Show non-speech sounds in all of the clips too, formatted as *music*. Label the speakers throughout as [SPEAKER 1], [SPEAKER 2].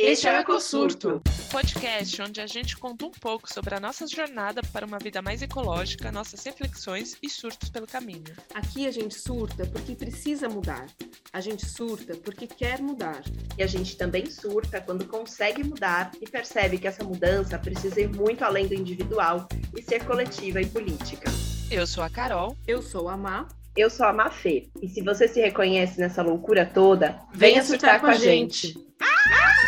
[SPEAKER 1] Este é o EcoSurto,
[SPEAKER 2] podcast onde a gente conta um pouco sobre a nossa jornada para uma vida mais ecológica, nossas reflexões e surtos pelo caminho.
[SPEAKER 1] Aqui a gente surta porque precisa mudar. A gente surta porque quer mudar.
[SPEAKER 3] E a gente também surta quando consegue mudar e percebe que essa mudança precisa ir muito além do individual e ser coletiva e política.
[SPEAKER 2] Eu sou a Carol.
[SPEAKER 1] Eu sou a Má.
[SPEAKER 3] Eu sou a Mafê. E se você se reconhece nessa loucura toda, venha, surtar, com a gente. gente. E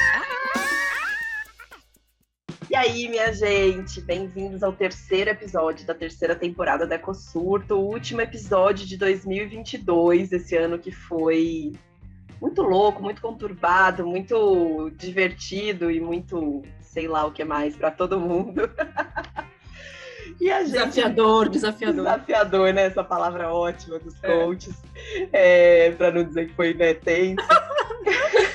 [SPEAKER 3] aí, minha gente, bem-vindos ao terceiro episódio da terceira temporada da EcoSurto, o último episódio de 2022, esse ano que foi muito louco, muito conturbado, muito divertido e muito, sei lá o que mais, para todo mundo. *laughs*
[SPEAKER 1] E a gente... Desafiador, desafiador.
[SPEAKER 3] Desafiador, né? Essa palavra ótima dos é. coaches, é. é, para não dizer que foi né, tenso. *laughs*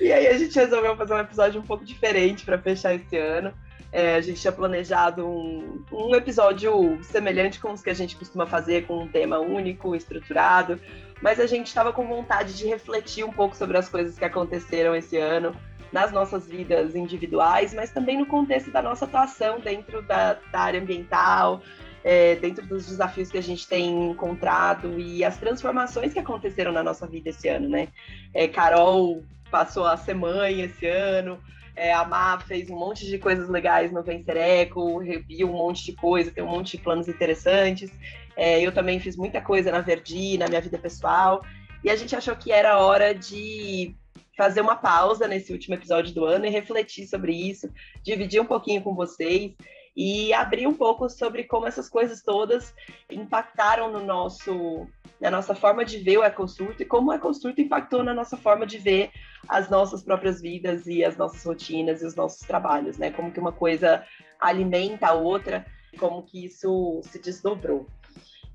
[SPEAKER 3] E aí a gente resolveu fazer um episódio um pouco diferente para fechar esse ano. É, a gente tinha planejado um, um, episódio semelhante com os que a gente costuma fazer, com um tema único, estruturado, mas a gente estava com vontade de refletir um pouco sobre as coisas que aconteceram esse ano nas nossas vidas individuais, mas também no contexto da nossa atuação dentro da, da área ambiental, é, dentro dos desafios que a gente tem encontrado e as transformações que aconteceram na nossa vida esse ano, né? É, Carol passou a ser mãe esse ano. É, a Má fez um monte de coisas legais no Vencer Eco, reviu um monte de coisa, tem um monte de planos interessantes. É, eu também fiz muita coisa na Verdi, na minha vida pessoal. E a gente achou que era hora de fazer uma pausa nesse último episódio do ano e refletir sobre isso, dividir um pouquinho com vocês e abrir um pouco sobre como essas coisas todas impactaram no nosso na nossa forma de ver o EcoSurto e como o EcoSurto impactou na nossa forma de ver as nossas próprias vidas e as nossas rotinas e os nossos trabalhos, né? Como que uma coisa alimenta a outra, como que isso se desdobrou.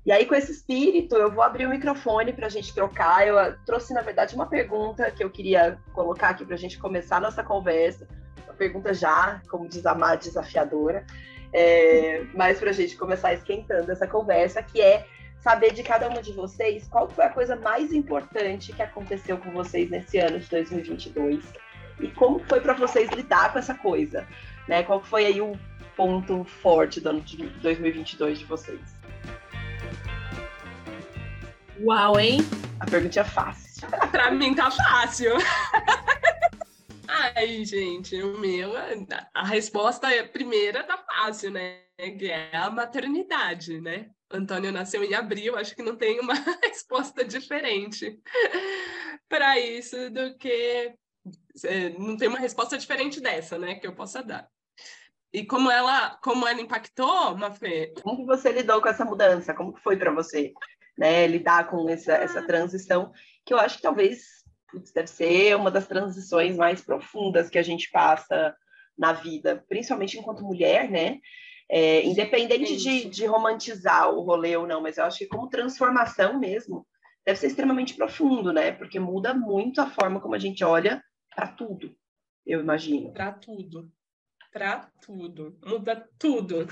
[SPEAKER 3] E aí, com esse espírito, eu vou abrir o microfone para a gente trocar. Eu trouxe, na verdade, uma pergunta que eu queria colocar aqui para a gente começar a nossa conversa. Uma pergunta já, como diz a desafiadora. É, mas para a gente começar esquentando essa conversa, que é saber de cada uma de vocês qual foi a coisa mais importante que aconteceu com vocês nesse ano de 2022 e como foi para vocês lidar com essa coisa, né? Qual foi aí o ponto forte do ano de 2022 de vocês?
[SPEAKER 1] Uau, hein?
[SPEAKER 3] A pergunta é fácil. *laughs*
[SPEAKER 1] para mim tá fácil. *laughs* Ai, gente, o meu, a resposta é, primeira tá fácil, né? Que é a maternidade, né? Antônio nasceu em abril, acho que não tem uma *laughs* resposta diferente para isso do que é, não tem uma resposta diferente dessa, né, que eu possa dar. E como ela, como ela impactou, Mafê?
[SPEAKER 3] Como que você lidou com essa mudança? Como que foi para você, né, lidar com essa, essa ah. transição que eu acho que talvez deve ser uma das transições mais profundas que a gente passa na vida, principalmente enquanto mulher, né? É, independente de, de, romantizar o rolê ou não, mas eu acho que como transformação mesmo, deve ser extremamente profundo, né? Porque muda muito a forma como a gente olha para tudo, eu imagino.
[SPEAKER 1] Para tudo. Para tudo. Muda tudo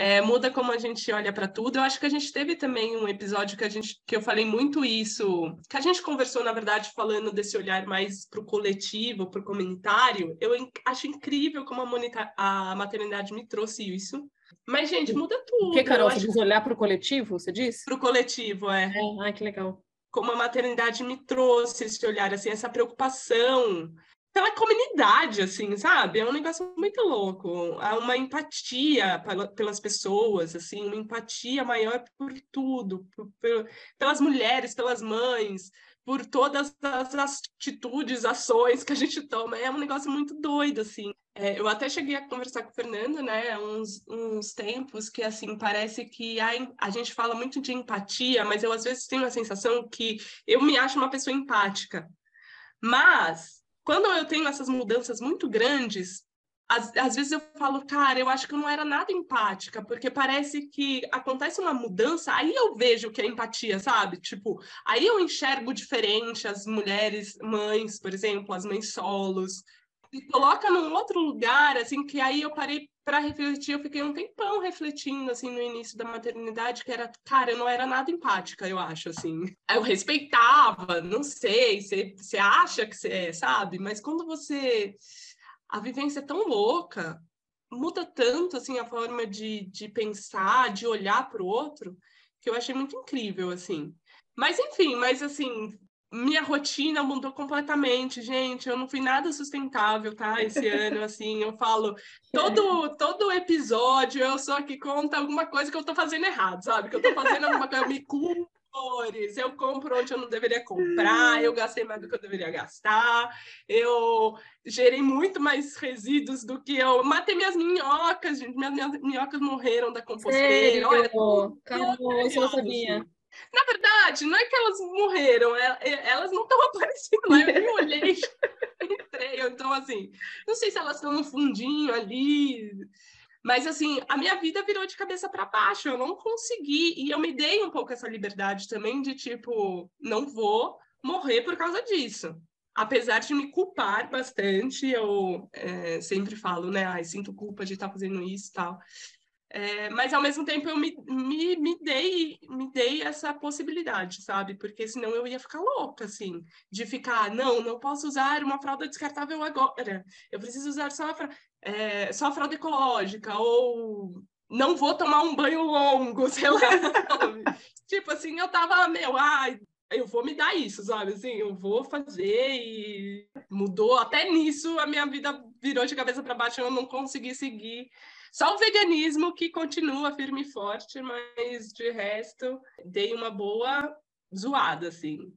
[SPEAKER 1] é, muda como a gente olha para tudo. Eu acho que a gente teve também um episódio que a gente que eu falei muito isso, que a gente conversou na verdade falando desse olhar mais para o coletivo, para o comunitário. Eu acho incrível como a, a maternidade me trouxe isso. Mas, gente, muda tudo.
[SPEAKER 2] Que, Carol? Você diz olhar para o coletivo, você disse?
[SPEAKER 1] Para o coletivo, é.
[SPEAKER 2] é. Ai, que legal.
[SPEAKER 1] Como a maternidade me trouxe esse olhar, assim, essa preocupação pela comunidade, assim, sabe? É um negócio muito louco. Há uma empatia pelas pessoas, assim, uma empatia maior por tudo, por, por, pelas mulheres, pelas mães, por todas as atitudes, ações que a gente toma. É um negócio muito doido, assim. É, eu até cheguei a conversar com o Fernando, né, uns, uns tempos que, assim, parece que a, a gente fala muito de empatia, mas eu às vezes tenho a sensação que eu me acho uma pessoa empática. Mas quando eu tenho essas mudanças muito grandes, às, às, vezes eu falo, cara, eu acho que eu não era nada empática, porque parece que acontece uma mudança, aí eu vejo que é empatia, sabe? Tipo, aí eu enxergo diferente as mulheres, mães, por exemplo, as mães solos, me coloca num outro lugar, assim, que aí eu parei para refletir, eu fiquei um tempão refletindo, assim, no início da maternidade, que era, cara, eu não era nada empática, eu acho, assim. Eu respeitava, não sei, você acha que você é, sabe? Mas quando você... A vivência é tão louca, muda tanto, assim, a forma de, de pensar, de olhar para o outro, que eu achei muito incrível, assim. Mas, enfim, mas, assim, minha rotina mudou completamente, gente. Eu não fui nada sustentável, tá? Esse ano, assim, eu falo todo todo episódio eu sou aqui conta alguma coisa que eu tô fazendo errado, sabe? Que eu tô fazendo alguma coisa, eu me culpo eu compro onde eu não deveria comprar, eu gastei mais do que eu deveria gastar, eu gerei muito mais resíduos do que eu matei minhas minhocas, gente, minhas, minhas minhocas morreram da composteira.
[SPEAKER 4] Sério?
[SPEAKER 1] Olha,
[SPEAKER 4] Caramba, eu não sabia. Assim.
[SPEAKER 1] Na verdade, não é que elas morreram, é, é, elas não estão *laughs* aparecendo lá. Eu nem olhei, entrei. Então, assim, não sei se elas estão no fundinho ali. Mas, assim, a minha vida virou de cabeça para baixo. Eu não consegui. E eu me dei um pouco essa liberdade também de, tipo, não vou morrer por causa disso. Apesar de me culpar bastante, eu é, sempre falo, né? Ai, sinto culpa de estar fazendo isso e tal. É, mas ao mesmo tempo eu me, me, me, dei me dei essa possibilidade, sabe? Porque senão eu ia ficar louca, assim, de ficar, não, não posso usar uma fralda descartável agora, eu preciso usar só a, fra é, só a fralda ecológica, ou não vou tomar um banho longo, *laughs* sei lá. tipo assim, eu tava, meu, ai, eu vou me dar isso, sabe? Assim, eu vou fazer e mudou até nisso, a minha vida virou de cabeça para baixo, eu não consegui seguir só o veganismo que continua firme e forte, mas de resto, dei uma boa zoada, assim.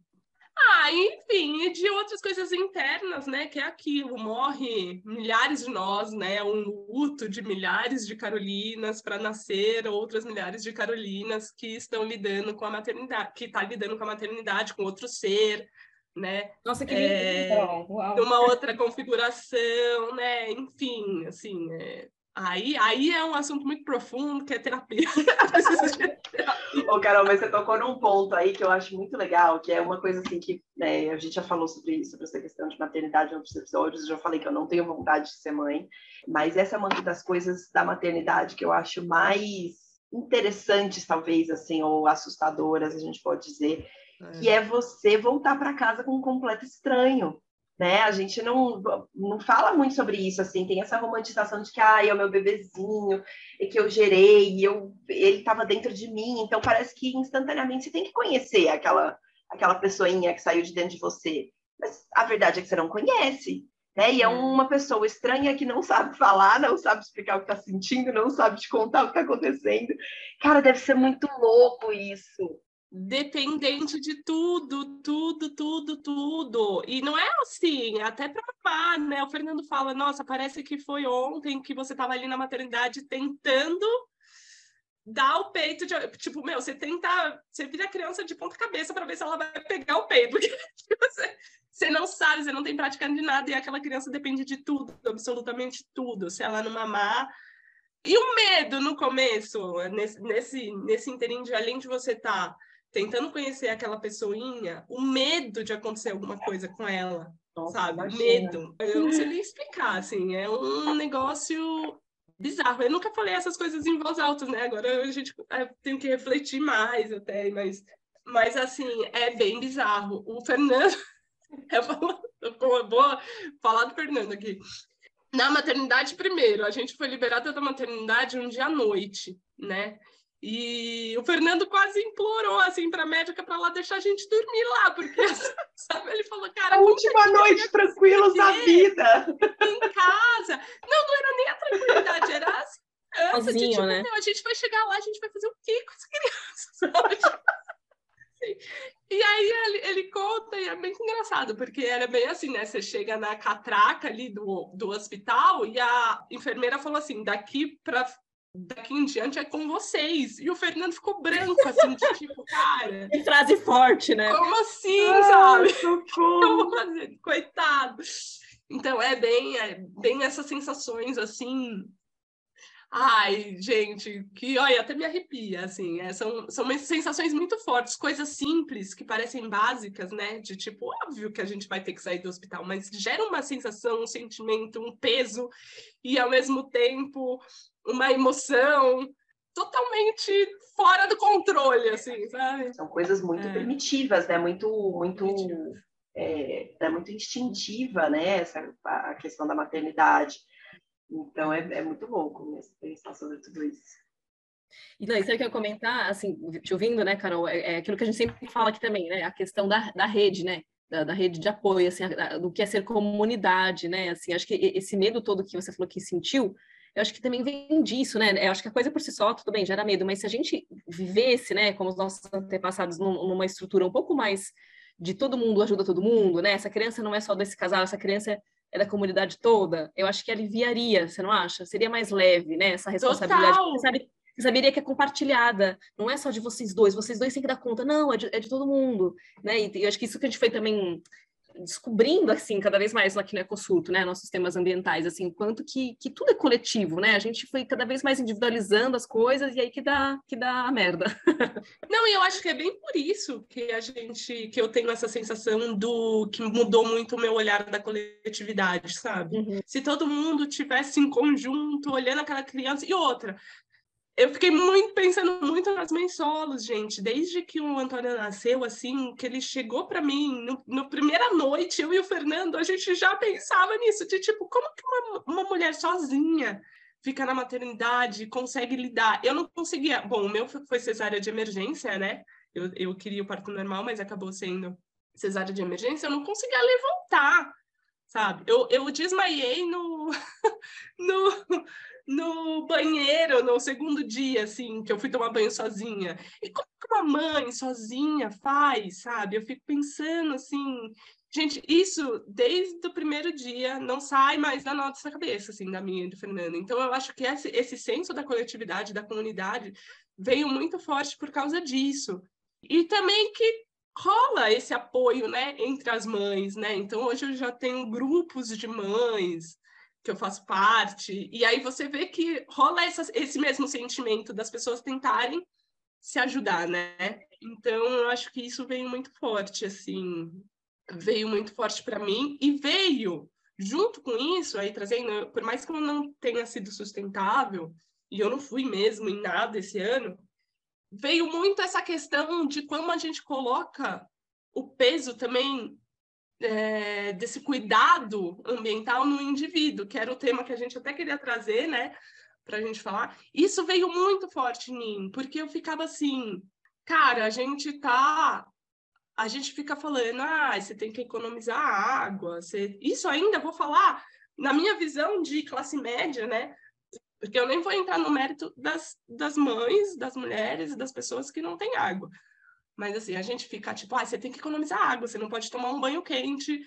[SPEAKER 1] Ah, enfim, e de outras coisas internas, né? Que é aquilo, morre milhares de nós, né? Um luto de milhares de Carolinas para nascer outras milhares de Carolinas que estão lidando com a maternidade, que está lidando com a maternidade, com outro ser, né?
[SPEAKER 4] Nossa, que é,
[SPEAKER 1] lindo! Uma outra configuração, né? Enfim, assim, é, Aí, aí é um assunto muito profundo, que é terapia. *laughs*
[SPEAKER 3] Ô, Carol, mas você tocou num ponto aí que eu acho muito legal, que é uma coisa assim que né, a gente já falou sobre isso, sobre essa questão de maternidade em outros episódios, eu já falei que eu não tenho vontade de ser mãe, mas essa é uma das coisas da maternidade que eu acho mais interessantes, talvez, assim, ou assustadoras, a gente pode dizer, é. que é você voltar para casa com um completo estranho né? A gente não, não fala muito sobre isso, assim, tem essa romantização de que, ah, é o meu bebezinho, e que eu gerei, e eu, ele estava dentro de mim, então parece que instantaneamente você tem que conhecer aquela, aquela pessoinha que saiu de dentro de você. Mas a verdade é que você não conhece, né? E é uma pessoa estranha que não sabe falar, não sabe explicar o que está sentindo, não sabe te contar o que está acontecendo. Cara, deve ser muito louco isso
[SPEAKER 1] dependente de tudo, tudo, tudo, tudo. E não é assim, até para amar, né? O Fernando fala: nossa, parece que foi ontem que você estava ali na maternidade tentando dar o peito de. Tipo, meu, você tenta. Você vira criança de ponta cabeça para ver se ela vai pegar o peito. *laughs* Porque você, você não sabe, você não tem prática de nada, e aquela criança depende de tudo, absolutamente tudo. Se ela não mamar. E o medo no começo, nesse, nesse, nesse inteirinho de além de você estar. Tá tentando conhecer aquela pessoinha, o medo de acontecer alguma coisa com ela, Nossa, sabe? Imagina. Medo. Eu não sei nem *laughs* explicar, assim, é um negócio bizarro. Eu nunca falei essas coisas em voz alta, né? Agora a gente é, tem que refletir mais até, mas, mas assim, é bem bizarro. O Fernando, *laughs* eu vou, vou falar do Fernando aqui. Na maternidade, primeiro, a gente foi liberada da maternidade um dia à noite, né? E o Fernando quase implorou assim para a médica para lá deixar a gente dormir lá, porque *laughs* sabe, ele falou, cara,
[SPEAKER 3] a última noite tranquilos da vida
[SPEAKER 1] em casa. Não, não era nem a tranquilidade, era assim,
[SPEAKER 4] Sozinho, de, tipo, né?
[SPEAKER 1] a gente vai chegar lá, a gente vai fazer o quê com as crianças? *laughs* E aí ele, ele, conta, e é bem engraçado, porque era bem assim, né? Você chega na catraca ali do, do hospital e a enfermeira falou assim: daqui para daqui em diante é com vocês. E o Fernando ficou branco, assim, de tipo, *laughs* cara.
[SPEAKER 4] Que frase forte, né?
[SPEAKER 1] Como assim, ah, sabe? *laughs* Fazer, coitado. Então, é bem, é bem essas sensações, assim. Ai, gente, que olha, até me arrepia, assim, é, são, são sensações muito fortes, coisas simples que parecem básicas, né? De tipo, óbvio que a gente vai ter que sair do hospital, mas gera uma sensação, um sentimento, um peso, e ao mesmo tempo uma emoção totalmente fora do controle, assim, sabe?
[SPEAKER 3] São coisas muito
[SPEAKER 1] É.
[SPEAKER 3] primitivas, né? Muito, muito, é, é muito instintiva, né? Essa, a questão da maternidade. Então é, é muito louco mesmo pensar sobre tudo isso.
[SPEAKER 4] E não, isso aí que eu ia comentar, assim, te ouvindo, né, Carol, é, é aquilo que a gente sempre fala aqui também, né, a questão da, da rede, né, da, da rede de apoio, assim, a- do que é ser comunidade, né, assim, acho que esse medo todo que você falou que sentiu, eu acho que também vem disso, né, eu acho que a coisa por si só, tudo bem, gera medo, mas se a gente vivesse, né, como os nossos antepassados, num- numa estrutura um pouco mais de todo mundo ajuda todo mundo, né, essa criança não é só desse casal, essa criança é da comunidade toda, eu acho que aliviaria, você não acha? Seria mais leve, né, essa responsabilidade,
[SPEAKER 1] Total.
[SPEAKER 4] Você sabe você saberia que é compartilhada, não é só de vocês dois, vocês dois têm que dar conta, não, é de, é de todo mundo, né? E eu acho que isso que a gente foi também descobrindo, assim, cada vez mais aqui no Ecosurto, né, nossos temas ambientais, assim, quanto que, que tudo é coletivo, né? A gente foi cada vez mais individualizando as coisas e aí que dá, que dá a merda. *laughs*
[SPEAKER 1] Não, e eu acho que é bem por isso que a gente, que eu tenho essa sensação do que mudou muito o meu olhar da coletividade, sabe?
[SPEAKER 4] Uhum.
[SPEAKER 1] Se todo mundo tivesse em conjunto, olhando aquela criança e outra. Eu fiquei muito pensando muito nas mães solos, gente. Desde que o Antônio nasceu, assim, que ele chegou para mim, no, no primeira noite, eu e o Fernando, a gente já pensava nisso, de tipo, como que uma, uma mulher sozinha fica na maternidade, consegue lidar? Eu não conseguia. Bom, o meu foi cesárea de emergência, né? Eu, eu queria o parto normal, mas acabou sendo cesárea de emergência. Eu não conseguia levantar, sabe? Eu, eu desmaiei no, *laughs* no, no banheiro no segundo dia, assim, que eu fui tomar banho sozinha. E como que uma mãe sozinha faz, sabe? Eu fico pensando assim, gente, isso desde o primeiro dia não sai mais da nossa cabeça, assim, da minha e do Fernando. Então eu acho que esse, esse senso da coletividade, da comunidade, veio muito forte por causa disso. E também que rola esse apoio, né, entre as mães, né? Então hoje eu já tenho grupos de mães que eu faço parte, e aí você vê que rola essa, esse mesmo sentimento das pessoas tentarem se ajudar, né? Então eu acho que isso veio muito forte, assim, veio muito forte para mim e veio junto com isso aí trazendo, por mais que eu não tenha sido sustentável e eu não fui mesmo em nada esse ano, veio muito essa questão de como a gente coloca o peso também é, desse cuidado ambiental no indivíduo, que era o tema que a gente até queria trazer, né, para a gente falar. Isso veio muito forte em mim, porque eu ficava assim, cara, a gente tá. A gente fica falando, ah, você tem que economizar água. Você... Isso ainda vou falar na minha visão de classe média, né? Porque eu nem vou entrar no mérito das, das mães, das mulheres, das pessoas que não têm água. Mas assim, a gente fica tipo, ah, você tem que economizar água, você não pode tomar um banho quente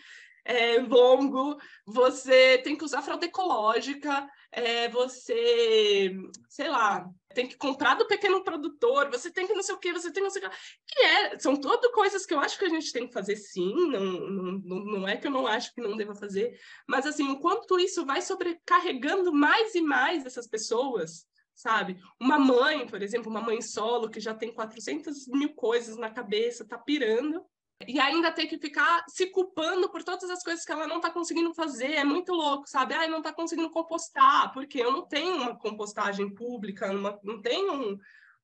[SPEAKER 1] é, longo, você tem que usar fralda ecológica, é, você, sei lá, tem que comprar do pequeno produtor, você tem que não sei o que, você tem que não sei o que. é, são tudo coisas que eu acho que a gente tem que fazer sim, não, não, não é que eu não acho que não deva fazer, mas assim, o quanto isso vai sobrecarregando mais e mais essas pessoas, sabe? Uma mãe, por exemplo, uma mãe solo que já tem 400 mil coisas na cabeça, tá pirando, e ainda ter que ficar se culpando por todas as coisas que ela não tá conseguindo fazer, é muito louco, sabe? Ai, não tá conseguindo compostar, porque eu não tenho uma compostagem pública, uma, não tenho um,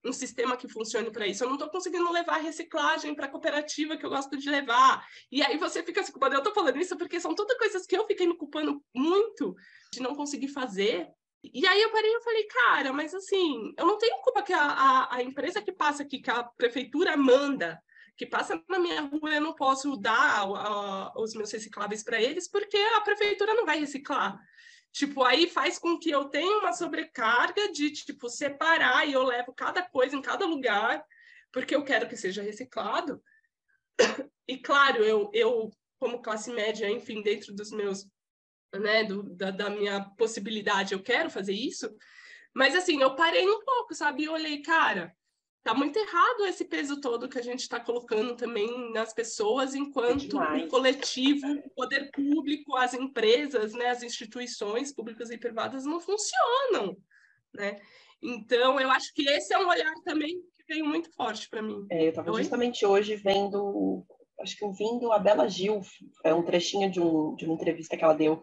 [SPEAKER 1] um sistema que funcione para isso, eu não tô conseguindo levar reciclagem para a cooperativa que eu gosto de levar. E aí você fica se culpando. Eu tô falando isso porque são todas coisas que eu fiquei me culpando muito de não conseguir fazer, e aí eu parei e falei, cara, mas assim, eu não tenho culpa que a, a, a, empresa que passa aqui, que a prefeitura manda, que passa na minha rua, eu não posso dar a, os meus recicláveis para eles, porque a prefeitura não vai reciclar. Tipo, aí faz com que eu tenha uma sobrecarga de, tipo, separar e eu levo cada coisa em cada lugar, porque eu quero que seja reciclado. *coughs* E, claro, eu, eu como classe média, enfim, dentro dos meus né, do, da, da, minha possibilidade, eu quero fazer isso. Mas assim, eu parei um pouco, sabe? E olhei, cara, tá muito errado esse peso todo que a gente está colocando também nas pessoas, enquanto
[SPEAKER 3] é
[SPEAKER 1] o coletivo, o poder público, as empresas, né, as instituições públicas e privadas não funcionam. né? Então, eu acho que esse é um olhar também que veio muito forte para mim.
[SPEAKER 3] É, eu estava justamente hoje vendo, acho que ouvindo a Bela Gil, é um trechinho de, um, de uma entrevista que ela deu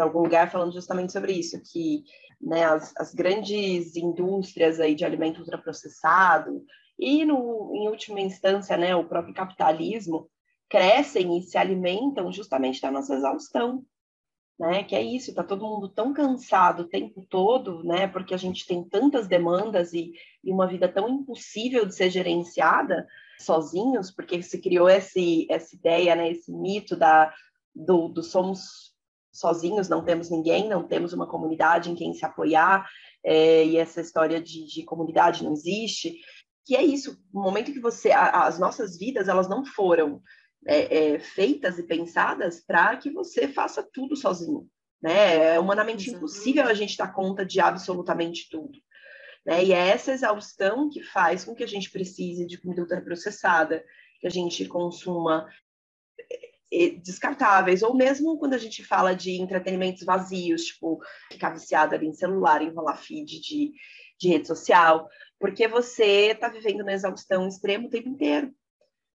[SPEAKER 3] para algum lugar falando justamente sobre isso, que né, as, as grandes indústrias aí de alimento ultraprocessado e, no, em última instância, né, o próprio capitalismo crescem e se alimentam justamente da nossa exaustão, né? Que é isso, tá todo mundo tão cansado o tempo todo, né? Porque a gente tem tantas demandas e, e uma vida tão impossível de ser gerenciada sozinhos, porque se criou esse, essa ideia, né? Esse mito da do, do somos sozinhos, não temos ninguém, não temos uma comunidade em quem se apoiar, é, e essa história de, de, comunidade não existe. Que é isso, no momento que você, a, as nossas vidas, elas não foram é, é, feitas e pensadas para que você faça tudo sozinho. Né? É humanamente Exatamente. impossível a gente dar conta de absolutamente tudo. Né? E é essa exaustão que faz com que a gente precise de comida ultraprocessada, que a gente consuma descartáveis, ou mesmo quando a gente fala de entretenimentos vazios, tipo ficar viciado ali em celular, enrolar feed de, de rede social, porque você está vivendo na exaustão extrema o tempo inteiro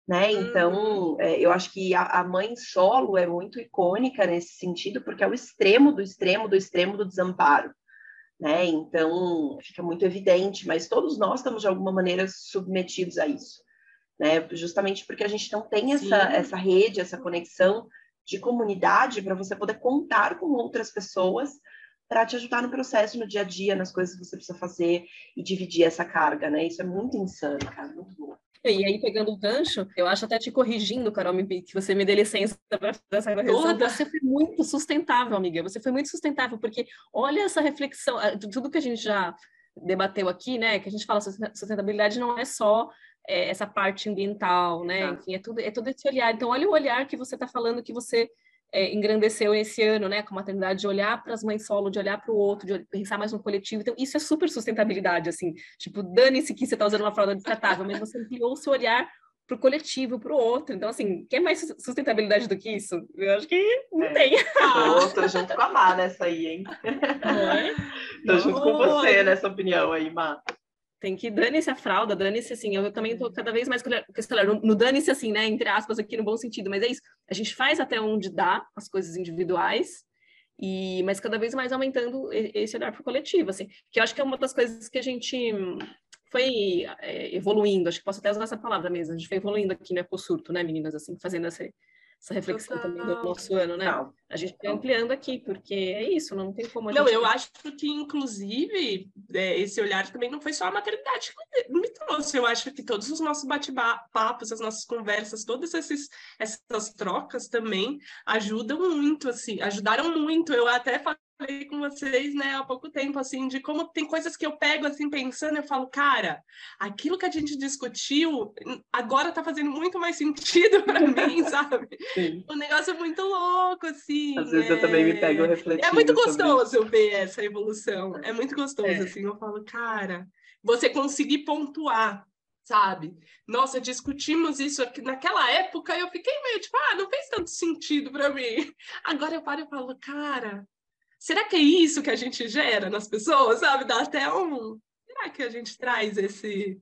[SPEAKER 3] né? Então, uhum. é, eu acho que a, a, mãe solo é muito icônica nesse sentido, porque é o extremo do extremo do extremo do desamparo, né? Então, fica muito evidente, mas todos nós estamos de alguma maneira submetidos a isso, né? Justamente porque a gente não tem essa, essa rede, essa conexão de comunidade para você poder contar com outras pessoas para te ajudar no processo, no dia a dia, nas coisas que você precisa fazer e dividir essa carga, né? Isso é muito insano, cara, muito bom.
[SPEAKER 4] E aí, pegando o gancho, eu acho até te corrigindo, Carol, que você me dê licença para fazer essa correção. Você foi muito sustentável, amiga. Você foi muito sustentável, porque olha essa reflexão, tudo que a gente já debateu aqui, né? Que a gente fala sustentabilidade não é só é, essa parte ambiental, né? Enfim, é tudo, é todo esse olhar. Então, olha o olhar que você está falando que você é, engrandeceu esse ano, né, com a maternidade, de olhar para as mães solo, de olhar para o outro, de pensar mais no coletivo. Então, isso é super sustentabilidade, assim. Tipo, dane-se que você está usando uma fralda descartável, mas você ampliou o seu olhar para o coletivo, para o outro. Então, assim, quer mais sustentabilidade do que isso? Eu acho que não é. tem.
[SPEAKER 3] Tô *laughs* junto com a Má nessa aí, hein? É? tô junto com você nessa opinião aí, Má.
[SPEAKER 4] Tem que dane-se a fralda, dane-se assim. Eu também tô cada vez mais esse no, dane-se assim, né? Entre aspas, aqui no bom sentido, mas é isso. A gente faz até onde dá as coisas individuais, e mas cada vez mais aumentando esse olhar para o coletivo, assim. Que eu acho que é uma das coisas que a gente foi é, evoluindo, acho que posso até usar essa palavra mesmo, a gente foi evoluindo aqui no Ecosurto, né, meninas, assim, fazendo essa, essa reflexão Total. também do nosso ano, né? Não. A gente está ampliando aqui, porque é isso, não tem como a
[SPEAKER 1] Não,
[SPEAKER 4] gente...
[SPEAKER 1] eu acho que, inclusive, é, esse olhar também não foi só a maternidade que me, me trouxe. Eu acho que todos os nossos bate-papos, as nossas conversas, todas esses, essas trocas também ajudam muito, assim, ajudaram muito. Eu até falei com vocês, né, há pouco tempo, assim, de como tem coisas que eu pego, assim, pensando, eu falo, cara, aquilo que a gente discutiu agora tá fazendo muito mais sentido para *laughs* mim, sabe? Sim. O negócio é muito louco, assim.
[SPEAKER 3] Às vezes é... eu também me pego refletindo.
[SPEAKER 1] É muito gostoso sobre... ver essa evolução. É muito gostoso, é. assim, eu falo, cara, você conseguir pontuar sabe? Nossa, discutimos isso aqui naquela época, eu fiquei meio tipo, ah, não fez tanto sentido para mim. Agora eu paro e falo, cara, será que é isso que a gente gera nas pessoas, sabe? Dá até um. Será que a gente traz esse.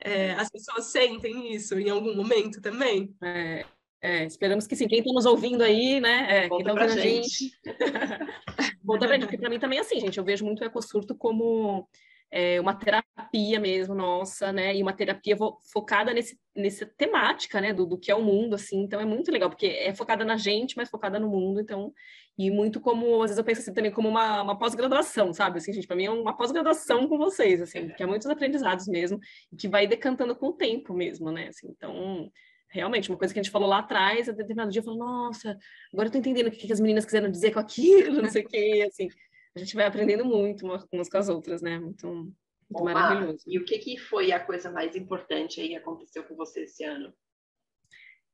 [SPEAKER 1] É, as pessoas sentem isso em algum momento também?
[SPEAKER 4] É, é, esperamos que sim. Quem está nos ouvindo aí, né? É, quem está ouvindo a gente. gente. *laughs* Volta pra gente, porque para mim também é assim, gente. Eu vejo muito o ecosurto como é, uma terapia mesmo nossa, né? E uma terapia focada nesse, nessa temática, né? Do, do que é o mundo, assim. Então é muito legal, porque é focada na gente, mas focada no mundo. Então, e muito como, às vezes eu penso assim também como uma, uma pós-graduação, sabe? Assim, gente, para mim é uma pós-graduação com vocês, assim, que é muitos aprendizados mesmo, e que vai decantando com o tempo mesmo, né? Assim, então, realmente, uma coisa que a gente falou lá atrás, a determinado dia eu falo, nossa, agora eu tô entendendo o que, que as meninas quiseram dizer com aquilo, não sei o quê, assim a gente vai aprendendo muito umas com as outras, né? Muito, muito Opa, maravilhoso.
[SPEAKER 3] E o que, que foi a coisa mais importante aí que aconteceu com você esse ano?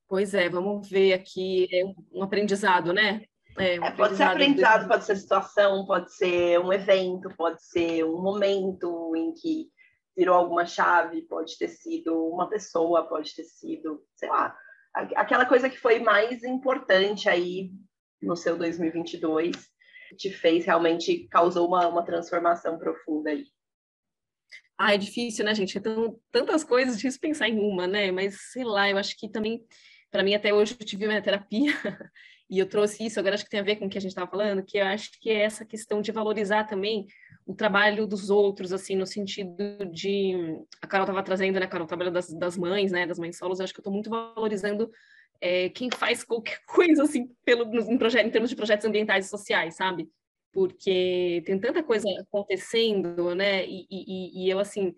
[SPEAKER 4] Pois é, vamos ver aqui é um, aprendizado, né?
[SPEAKER 3] É, um é, pode ser aprendizado, pode ser situação, pode ser um evento, pode ser um momento em que virou alguma chave, pode ter sido uma pessoa, pode ter sido, sei lá, aquela coisa que foi mais importante aí no seu 2022 te fez realmente causou uma, uma transformação profunda aí?
[SPEAKER 4] Ah, é difícil, né, gente? Então, tantas coisas, difícil pensar em uma, né? Mas sei lá, eu acho que também, para mim, até hoje eu tive minha terapia *laughs* e eu trouxe isso, agora acho que tem a ver com o que a gente estava falando, que eu acho que é essa questão de valorizar também o trabalho dos outros, assim, no sentido de. A Carol estava trazendo, né, Carol, o trabalho das, das mães, né, das mães solos, eu acho que eu estou muito valorizando é, quem faz qualquer *laughs* coisa, assim, pelo, em, projeto, em termos de projetos ambientais e sociais, sabe? Porque tem tanta coisa acontecendo, né? E, e, e eu, assim,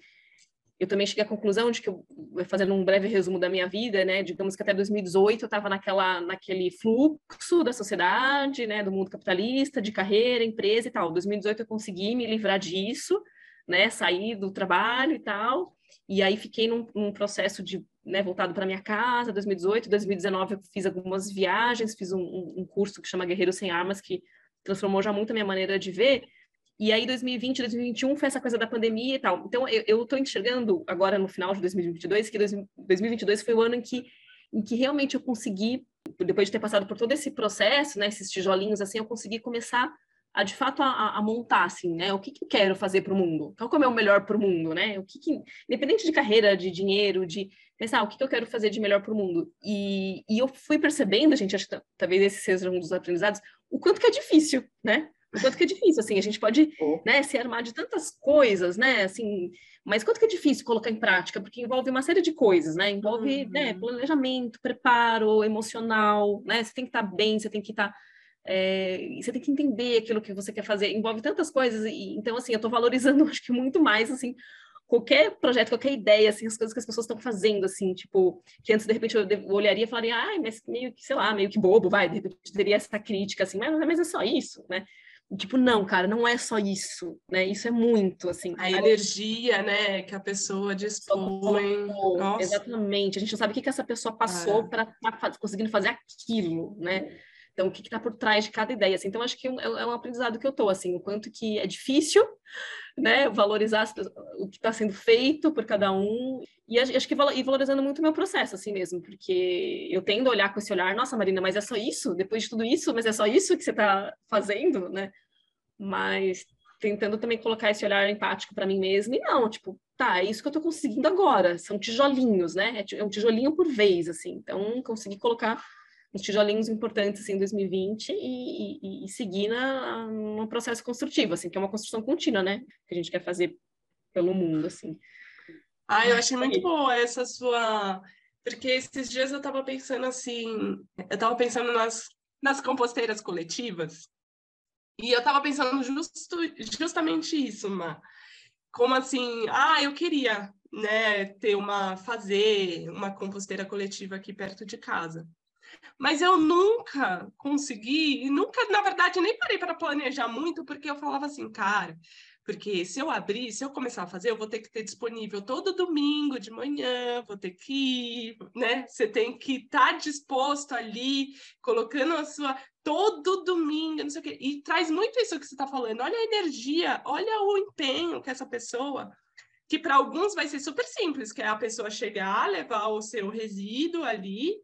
[SPEAKER 4] eu também cheguei à conclusão de que, eu, fazendo um breve resumo da minha vida, né, digamos que até 2018 eu estava naquela, naquele fluxo da sociedade, né, do mundo capitalista, de carreira, empresa e tal. 2018 eu consegui me livrar disso, né, sair do trabalho e tal, e aí fiquei num, num processo de né, voltado para minha casa, 2018, 2019 eu fiz algumas viagens, fiz um, um, curso que chama Guerreiro Sem Armas, que transformou já muito a minha maneira de ver, e aí 2020, 2021 foi essa coisa da pandemia e tal. Então eu estou enxergando agora no final de 2022 que 2022 foi o ano em que, em que realmente eu consegui, depois de ter passado por todo esse processo, né, esses tijolinhos assim, eu consegui começar a de fato a, a, montar assim, né? O que, que eu quero fazer para o mundo? Qual é o melhor para o mundo, né? O que, que, independente de carreira, de dinheiro, de pensar o que, que eu quero fazer de melhor para o mundo. E, e eu fui percebendo, gente, acho que talvez esse seja um dos aprendizados, o quanto que é difícil, né? O quanto que é difícil, assim, a gente pode, né, se armar de tantas coisas, né, assim, mas quanto que é difícil colocar em prática, porque envolve uma série de coisas, né, envolve, né, uhum. né, planejamento, preparo emocional, né, você tem que estar tá bem, você tem que estar tá é, você tem que entender aquilo que você quer fazer, envolve tantas coisas, e então, assim, eu estou valorizando, *laughs* acho que muito mais, assim, qualquer projeto, qualquer ideia, assim, as coisas que as pessoas estão fazendo, assim, tipo, que antes, de repente, eu olharia e falaria, ah, mas meio que, sei lá, meio que bobo, vai, de repente teria essa crítica, assim, mas, mas é só isso, né? Tipo, não, cara, não é só isso, né? Isso é muito, assim.
[SPEAKER 1] A energia, né, que a pessoa dispõe.
[SPEAKER 4] Exatamente. A gente não sabe o que, que essa pessoa passou para estar tá conseguindo fazer aquilo, né? Então, o que está por trás de cada ideia? Assim, então, acho que é, é um aprendizado que eu estou, assim, o quanto que é difícil, né, valorizar o que está sendo feito por cada um e acho que e valorizando muito o meu processo, assim mesmo, porque eu tendo a olhar com esse olhar, nossa, Marina, mas é só isso? Depois de tudo isso, mas é só isso que você está fazendo, né? Mas tentando também colocar esse olhar empático para mim mesma e não, tipo, tá, é isso que eu estou conseguindo agora, são tijolinhos, né? É, é um tijolinho por vez, assim, então consegui colocar uns tijolinhos importantes assim, em 2020 e, e, e seguir na, num processo construtivo, assim, que é uma construção contínua, né? Que a gente quer fazer pelo mundo, assim.
[SPEAKER 1] Ah, eu achei muito boa essa sua... Porque esses dias eu estava pensando assim... Eu estava pensando nas, nas composteiras coletivas e eu estava pensando justo, justamente isso, Ma. Como assim, ah, eu queria né, ter uma, fazer uma composteira coletiva aqui perto de casa. Mas eu nunca consegui, e nunca, na verdade, nem parei para planejar muito, porque eu falava assim, cara, porque se eu abrir, se eu começar a fazer, eu vou ter que ter disponível todo domingo de manhã, vou ter que ir, né? Você tem que estar tá disposto ali, colocando a sua. Todo domingo, não sei o quê. E traz muito isso que você está falando. Olha a energia, olha o empenho que essa pessoa. Que para alguns vai ser super simples, que é a pessoa chegar, levar o seu resíduo ali,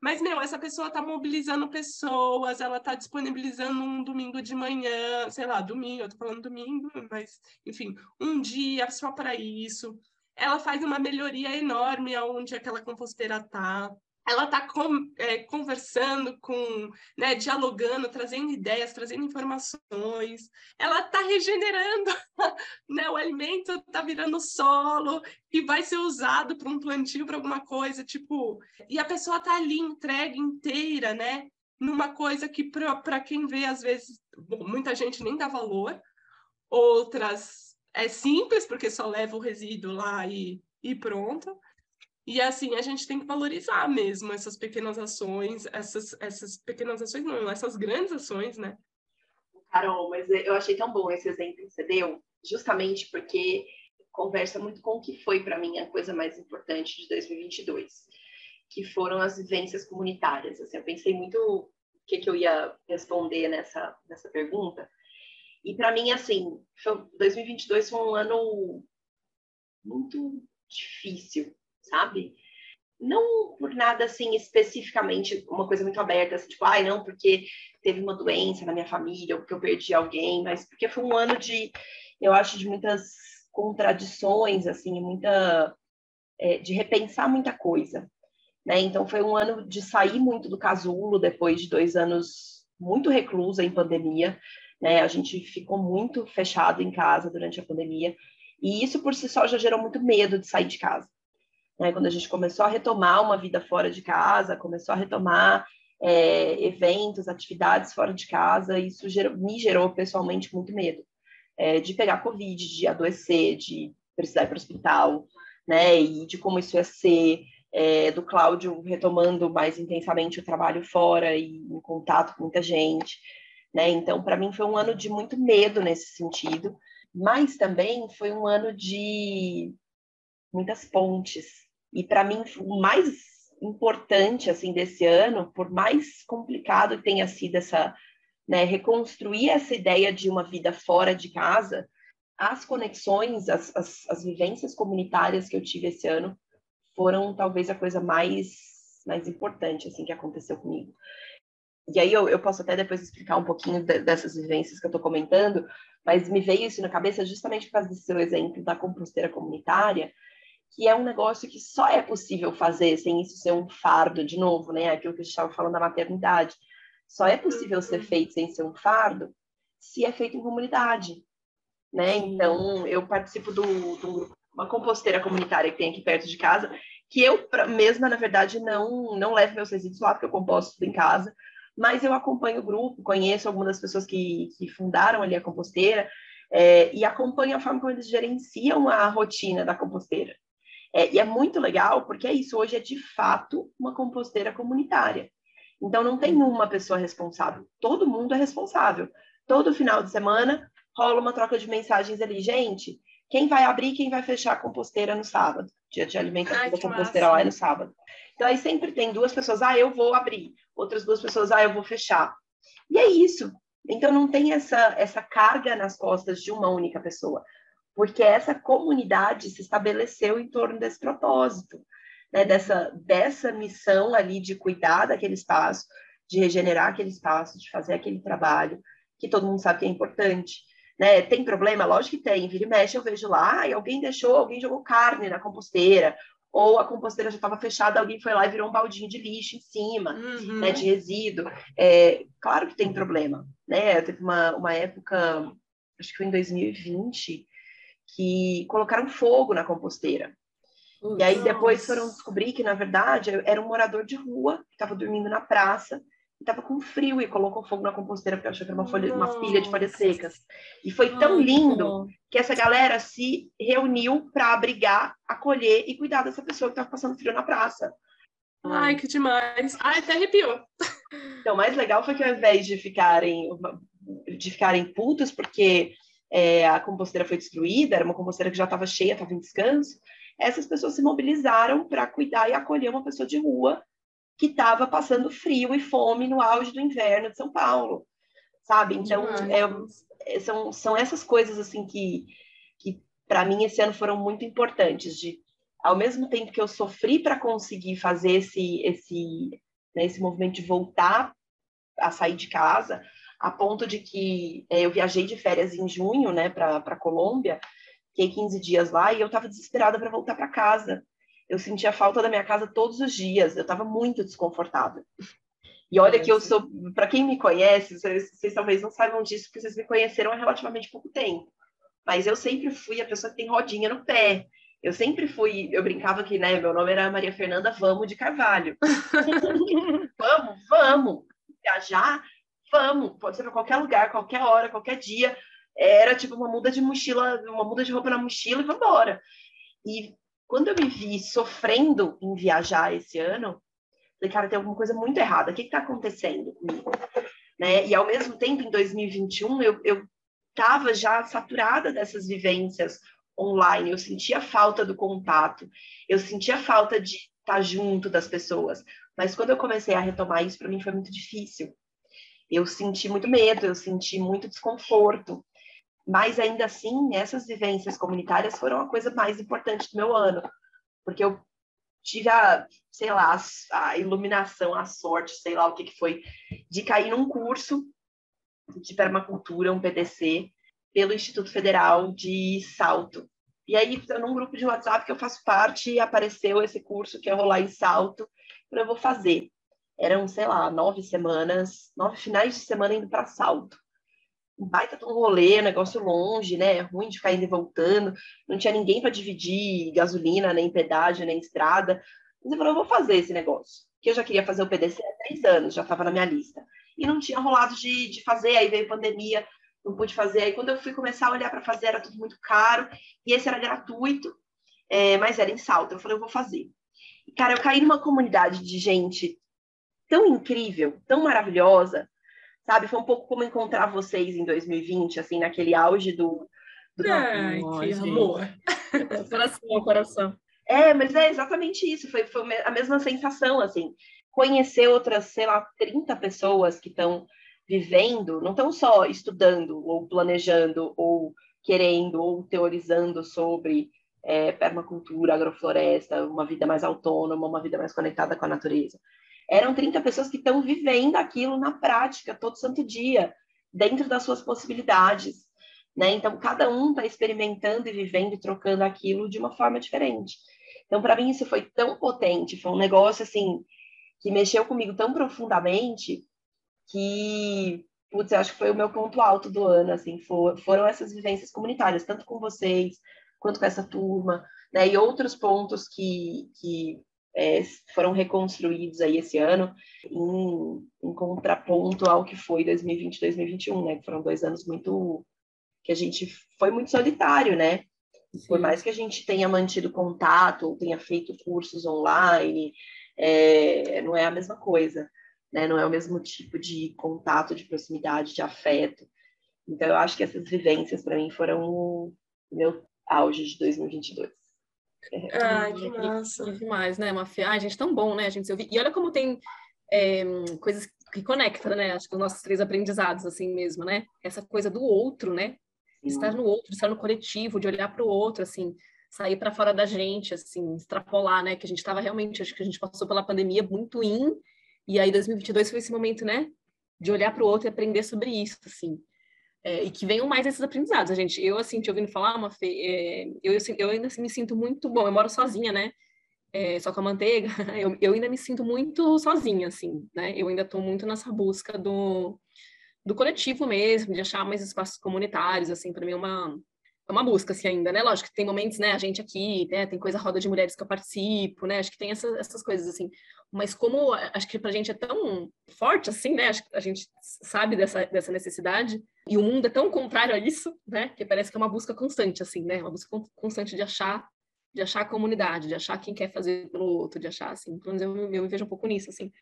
[SPEAKER 1] mas, meu, essa pessoa está mobilizando pessoas, ela está disponibilizando um domingo de manhã, sei lá, domingo, eu estou falando domingo, mas, enfim, um dia só para isso. Ela faz uma melhoria enorme aonde aquela composteira está ela está é, conversando com, né, dialogando, trazendo ideias, trazendo informações, ela está regenerando, *laughs* né, o alimento está virando solo e vai ser usado para um plantio, para alguma coisa, tipo, e a pessoa está ali entregue inteira, né, numa coisa que para quem vê, às vezes, muita gente nem dá valor, outras é simples, porque só leva o resíduo lá e, e pronto, e assim, a gente tem que valorizar mesmo essas pequenas ações, essas, essas pequenas ações, não, essas grandes ações, né?
[SPEAKER 3] Carol, mas eu achei tão bom esse exemplo que você deu, justamente porque conversa muito com o que foi para mim a coisa mais importante de 2022, que foram as vivências comunitárias. Assim, eu pensei muito o que, que eu ia responder nessa, nessa pergunta. E para mim, assim, 2022 foi um ano muito difícil, sabe? não por nada assim especificamente uma coisa muito aberta, assim, tipo, ai, não, porque teve uma doença na minha família, ou porque eu perdi alguém, mas porque foi um ano de, eu acho, de muitas contradições, assim, muita é, de repensar muita coisa, né? Então foi um ano de sair muito do casulo depois de dois anos muito reclusa em pandemia, né? A gente ficou muito fechado em casa durante a pandemia e isso por si só já gerou muito medo de sair de casa. Né? Quando a gente começou a retomar uma vida fora de casa, começou a retomar é, eventos, atividades fora de casa, isso gerou, me gerou pessoalmente muito medo é, de pegar Covid, de adoecer, de precisar ir para o hospital, né? E de como isso ia ser, é, do Cláudio retomando mais intensamente o trabalho fora e em contato com muita gente, né? Então, para mim foi um ano de muito medo nesse sentido, mas também foi um ano de muitas pontes, e para mim, o mais importante assim desse ano, por mais complicado que tenha sido essa, né, reconstruir essa ideia de uma vida fora de casa, as conexões, as, as, as vivências comunitárias que eu tive esse ano foram talvez a coisa mais mais importante assim que aconteceu comigo. E aí eu, eu posso até depois explicar um pouquinho de, dessas vivências que eu estou comentando, mas me veio isso na cabeça justamente por causa desse seu exemplo da composteira comunitária, que é um negócio que só é possível fazer sem isso ser um fardo, de novo, né? Aquilo que a gente estava falando da maternidade. Só é possível ser feito sem ser um fardo se é feito em comunidade, né? Então, eu participo do, do uma composteira comunitária que tem aqui perto de casa, que eu mesma, na verdade, não não levo meus resíduos lá, porque eu composto tudo em casa, mas eu acompanho o grupo, conheço algumas das pessoas que, que fundaram ali a composteira, é, e acompanho a forma como eles gerenciam a rotina da composteira. É, e é muito legal, porque é isso, hoje é de fato uma composteira comunitária. Então não tem uma pessoa responsável, todo mundo é responsável. Todo final de semana rola uma troca de mensagens ali, gente. Quem vai abrir, quem vai fechar a composteira no sábado? Dia de alimentação Ai, da composteira massa. lá é no sábado. Então aí sempre tem duas pessoas, ah, eu vou abrir, outras duas pessoas, ah, eu vou fechar. E é isso. Então não tem essa essa carga nas costas de uma única pessoa porque essa comunidade se estabeleceu em torno desse propósito, né, dessa, dessa missão ali de cuidar daquele espaço, de regenerar aquele espaço, de fazer aquele trabalho, que todo mundo sabe que é importante. Né? Tem problema? Lógico que tem. Vira e mexe, eu vejo lá, e alguém deixou, alguém jogou carne na composteira, ou a composteira já estava fechada, alguém foi lá e virou um baldinho de lixo em cima, uhum. né, de resíduo. É, claro que tem problema, né? Teve uma, uma época, acho que foi em 2020, que colocaram fogo na composteira. e aí depois foram descobrir que, na verdade, era um morador de rua que estava dormindo na praça e estava com frio e colocou fogo na composteira porque achou que era uma, folha, uma pilha de folhas secas. E foi tão lindo que essa galera se reuniu para abrigar, acolher e cuidar dessa pessoa que estava passando frio na praça.
[SPEAKER 1] Ai, que demais. Ai, até arrepiou.
[SPEAKER 3] Então, o mais legal foi que ao invés de ficarem de ficarem putos porque é, a composteira foi destruída, era uma composteira que já estava cheia, estava em descanso, essas pessoas se mobilizaram para cuidar e acolher uma pessoa de rua que estava passando frio e fome no auge do inverno de São Paulo, sabe? Então, é, é, são, são essas coisas assim que, que para mim esse ano foram muito importantes de ao mesmo tempo que eu sofri para conseguir fazer esse esse né, esse movimento de voltar a sair de casa, a ponto de que é, eu viajei de férias em junho, né, para Colômbia, fiquei 15 dias lá e eu estava desesperada para voltar para casa. Eu sentia falta da minha casa todos os dias, eu estava muito desconfortável. E olha que eu sou, para quem me conhece, vocês, vocês, talvez não saibam disso, porque vocês me conheceram há relativamente pouco tempo. Mas eu sempre fui a pessoa que tem rodinha no pé. Eu sempre fui, eu brincava que, né, meu nome era Maria Fernanda Vamos de Carvalho. *laughs* vamos, vamos. Viajar vamos, pode ser para qualquer lugar, qualquer hora, qualquer dia. Era tipo uma muda de mochila, uma muda de roupa na mochila e vamos embora. E quando eu me vi sofrendo em viajar esse ano, falei, cara, tem alguma coisa muito errada. O que está acontecendo comigo? Né? E ao mesmo tempo, em 2021, eu, eu estava já saturada dessas vivências online. Eu sentia falta do contato, eu sentia falta de estar junto das pessoas. Mas quando eu comecei a retomar isso, para mim foi muito difícil eu senti muito medo, eu senti muito desconforto. Mas ainda assim, essas vivências comunitárias foram a coisa mais importante do meu ano, porque eu tive a, sei lá, a, iluminação, a sorte, sei lá o que, que foi, de cair num curso de permacultura, um PDC, pelo Instituto Federal de Salto. E aí, num grupo de WhatsApp que eu faço parte, apareceu esse curso que é rolar em Salto, eu vou fazer. Eram, sei lá, nove semanas, nove finais de semana indo para Salto. Baita de um rolê, negócio longe, né? Ruim de ficar indo e voltando. Não tinha ninguém para dividir gasolina, nem pedágio, nem estrada. Mas eu falei, eu vou fazer esse negócio. Que eu já queria fazer o PDC há três anos, já estava na minha lista. E não tinha rolado de, de fazer, aí veio pandemia, não pude fazer. Aí quando eu fui começar a olhar para fazer, era tudo muito caro, e esse era gratuito, é, mas era em salto. Eu falei, eu vou fazer. E, cara, eu caí numa comunidade de gente tão incrível, tão maravilhosa, sabe? Foi um pouco como encontrar vocês em 2020, assim, naquele auge do.
[SPEAKER 1] do Ai, que amor. *laughs*
[SPEAKER 4] coração, coração.
[SPEAKER 3] É, mas é exatamente isso. Foi, foi a mesma sensação, assim. Conhecer outras, sei lá, 30 pessoas que estão vivendo, não estão só estudando, ou planejando, ou querendo, ou teorizando sobre é, permacultura, agrofloresta, uma vida mais autônoma, uma vida mais conectada com a natureza. Eram 30 pessoas que estão vivendo aquilo na prática, todo santo dia, dentro das suas possibilidades. Né? Então, cada um está experimentando e vivendo e trocando aquilo de uma forma diferente. Então, para mim, isso foi tão potente, foi um negócio assim que mexeu comigo tão profundamente que, putz, eu acho que foi o meu ponto alto do ano, assim, for, foram essas vivências comunitárias, tanto com vocês quanto com essa turma, né? E outros pontos que, que é, foram reconstruídos aí esse ano em, em, contraponto ao que foi 2020 e 2021, né? Que foram dois anos muito que a gente foi muito solitário, né? Sim. Por mais que a gente tenha mantido contato ou tenha feito cursos online, é, não é a mesma coisa, né? Não é o mesmo tipo de contato, de proximidade, de afeto. Então, eu acho que essas vivências para mim foram o meu auge de 2022.
[SPEAKER 1] Ai, que massa.
[SPEAKER 4] Demais, né, Mafia? Ai, gente, tão bom, né, a gente se ouvir. E olha como tem é, coisas que conectam, né? Acho que os nossos três aprendizados, assim mesmo, né? Essa coisa do outro, né? Estar no outro, estar no coletivo, de olhar para o outro, assim, sair para fora da gente, assim, extrapolar, né? Que a gente estava realmente, acho que a gente passou pela pandemia muito in, e aí 2022 foi esse momento, né? De olhar para o outro e aprender sobre isso, assim. É, e que venham mais esses aprendizados, gente. Eu, assim, te ouvindo falar, uma é, eu, assim, eu ainda assim, me sinto muito bom. Eu moro sozinha, né? É, só com a manteiga. *laughs* Eu, eu ainda me sinto muito sozinha, assim, né? Eu ainda estou muito nessa busca do, do coletivo mesmo, de achar mais espaços comunitários, assim, para mim é uma, é uma busca, assim, ainda, né? Lógico que tem momentos, né? A gente aqui, né? Tem coisa roda de mulheres que eu participo, né? Acho que tem essa, essas coisas, assim. Mas como acho que pra gente é tão forte, assim, né? Acho que a gente sabe dessa, dessa necessidade e o mundo é tão contrário a isso, né? Que parece que é uma busca constante, assim, né? Uma busca constante de achar, de achar a comunidade, de achar quem quer fazer pelo outro, de achar, assim. Pelo menos eu, eu me vejo um pouco nisso, assim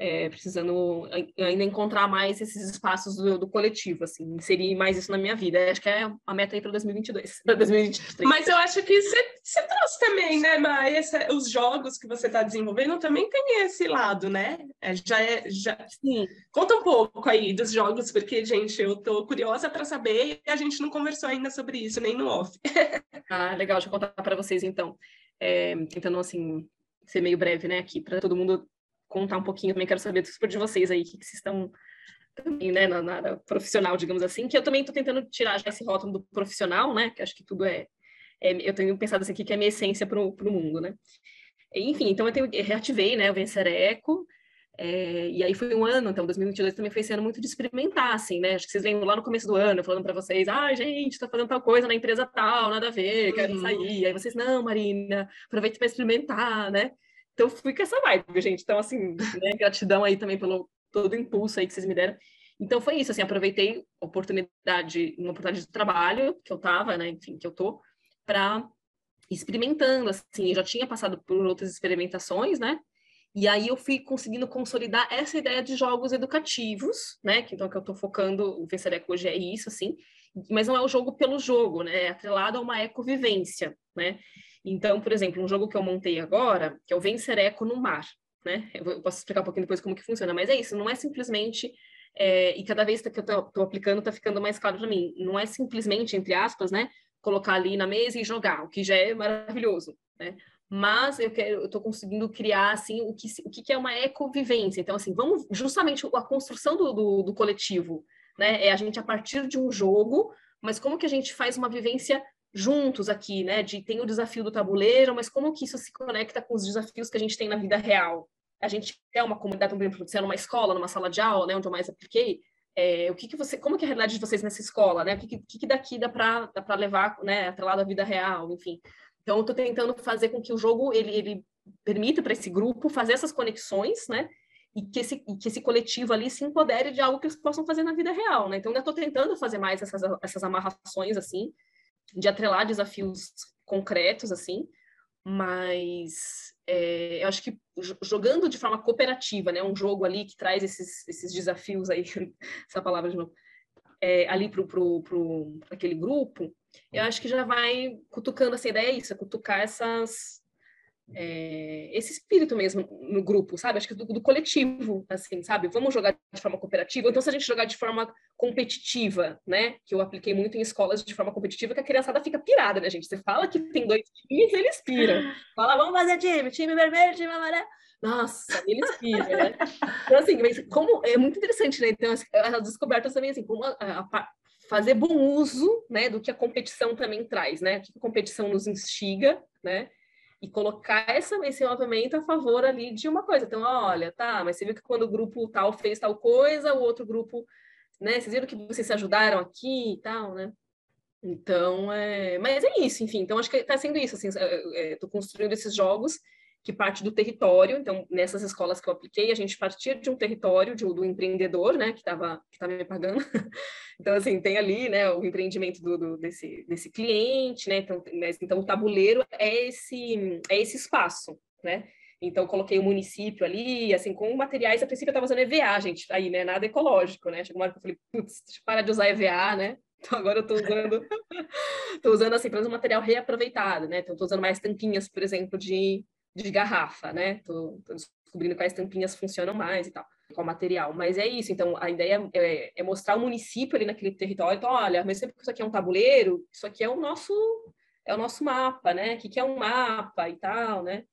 [SPEAKER 4] é, precisando ainda encontrar mais esses espaços do, do, coletivo, assim, inserir mais isso na minha vida. Acho que é a meta aí para 2022, para 2023.
[SPEAKER 1] Mas eu acho que você trouxe também, né, Maia? Os jogos que você está desenvolvendo também tem esse lado, né? É, já é, já... Sim. Conta um pouco aí dos jogos, porque, gente, eu tô curiosa para saber e a gente não conversou ainda sobre isso, nem no off. *laughs*
[SPEAKER 4] ah, legal, deixa eu contar para vocês, então. É, tentando, assim, ser meio breve, né, aqui, para todo mundo contar um pouquinho, também quero saber de vocês aí, o que, que vocês estão também, né, na, na, área profissional, digamos assim, que eu também estou tentando tirar já esse rótulo do profissional, né, que acho que tudo é, é eu tenho pensado assim, que é a minha essência para o mundo, né. Enfim, então eu, tenho, eu reativei, né, o Vencer Eco, é, e aí foi um ano, então 2022 também foi esse ano muito de experimentar, assim, né? Acho que vocês lembram lá no começo do ano, falando para vocês, ah, gente, tá fazendo tal coisa na empresa tal, nada a ver, quero uhum. sair. Aí vocês, não, Marina, aproveite para experimentar, né? Então, fui com essa vibe, gente. Então, assim, né, gratidão aí também pelo todo o impulso aí que vocês me deram. Então, foi isso, assim, aproveitei a oportunidade, uma oportunidade de trabalho que eu tava, né, enfim, que eu tô, para experimentando, assim, eu já tinha passado por outras experimentações, né, e aí eu fui conseguindo consolidar essa ideia de jogos educativos, né, que então que eu tô focando, o Vencereco hoje é isso, assim, mas não é o jogo pelo jogo, né, é atrelado a uma ecovivência, né, então, por exemplo, um jogo que eu montei agora, que é o Vencer Eco no Mar, né? Eu posso explicar um pouquinho depois como que funciona, mas é isso, não é simplesmente é, e cada vez que eu estou aplicando está ficando mais claro para mim. Não é simplesmente, entre aspas, né, colocar ali na mesa e jogar, o que já é maravilhoso, né? mas eu estou conseguindo criar assim o que, o que é uma ecovivência. Então, assim, vamos justamente a construção do, do, do, coletivo, né? É a gente a partir de um jogo, mas como que a gente faz uma vivência juntos aqui, né? De tem o desafio do tabuleiro, mas como que isso se conecta com os desafios que a gente tem na vida real? A gente é uma comunidade, por exemplo, numa escola, numa sala de aula, né? Onde eu mais apliquei. É, o que, que você, como que é a realidade de vocês nessa escola, né? O que, que, que daqui dá para levar, né? Até lá da vida real, enfim. Então, eu estou tentando fazer com que o jogo ele, ele permita para esse grupo fazer essas conexões, né? E que, esse, e que esse coletivo ali se empodere de algo que eles possam fazer na vida real, né? Então, eu estou tentando fazer mais essas, essas amarrações, assim, de atrelar desafios concretos, assim, mas é, eu acho que jogando de forma cooperativa, né? Um jogo ali que traz esses, esses desafios aí, *laughs* essa palavra de novo, é, ali para pro, pro, aquele grupo, eu acho que já vai cutucando essa ideia, é isso, é cutucar essas, é, esse espírito mesmo no grupo, sabe? Acho que do, do, coletivo, assim, sabe? Vamos jogar de forma cooperativa. Então, se a gente jogar de forma competitiva, né? Que eu apliquei muito em escolas de forma competitiva, que a criançada fica pirada, né, gente? Você fala que tem dois times, eles piram. Fala, vamos fazer time, time vermelho, time amarelo. Nossa, eles piram, né? Então, assim, como é muito interessante, né? Então, as descobertas também, assim, como a, a, fazer bom uso, né, do que a competição também traz, né? O que a competição nos instiga, né? E colocar essa, esse movimento a favor ali de uma coisa. Então, olha, tá, mas você viu que quando o grupo tal fez tal coisa, o outro grupo, né? Vocês viram que vocês se ajudaram aqui e tal, né? Então, é... mas é isso, enfim. Então, acho que está sendo isso, assim, estou é, é construindo esses jogos que parte do território. Então, nessas escolas que eu apliquei, a gente partia de um território de, do empreendedor, né, que estava que tava me pagando. *laughs* então, assim, tem ali, né, o empreendimento do, do, desse, desse cliente, né, então, mas, então o tabuleiro é esse, é esse espaço, né. Então, coloquei o município ali, assim, com materiais, a princípio eu estava usando EVA, gente, aí, né, nada ecológico, né, chegou uma hora que eu falei, putz, parar de usar EVA, né, *laughs* então agora eu estou usando, *laughs* estou usando assim, para um material reaproveitado, né? Então estou usando mais tampinhas, por exemplo, de, de garrafa, né? Tô, tô, descobrindo quais tampinhas funcionam mais e tal, qual material. Mas é isso, então a ideia é, é, mostrar o município ali naquele território. Então, olha, mas sempre que isso aqui é um tabuleiro, isso aqui é o nosso é o nosso mapa, né? O que, que é um mapa e tal, né?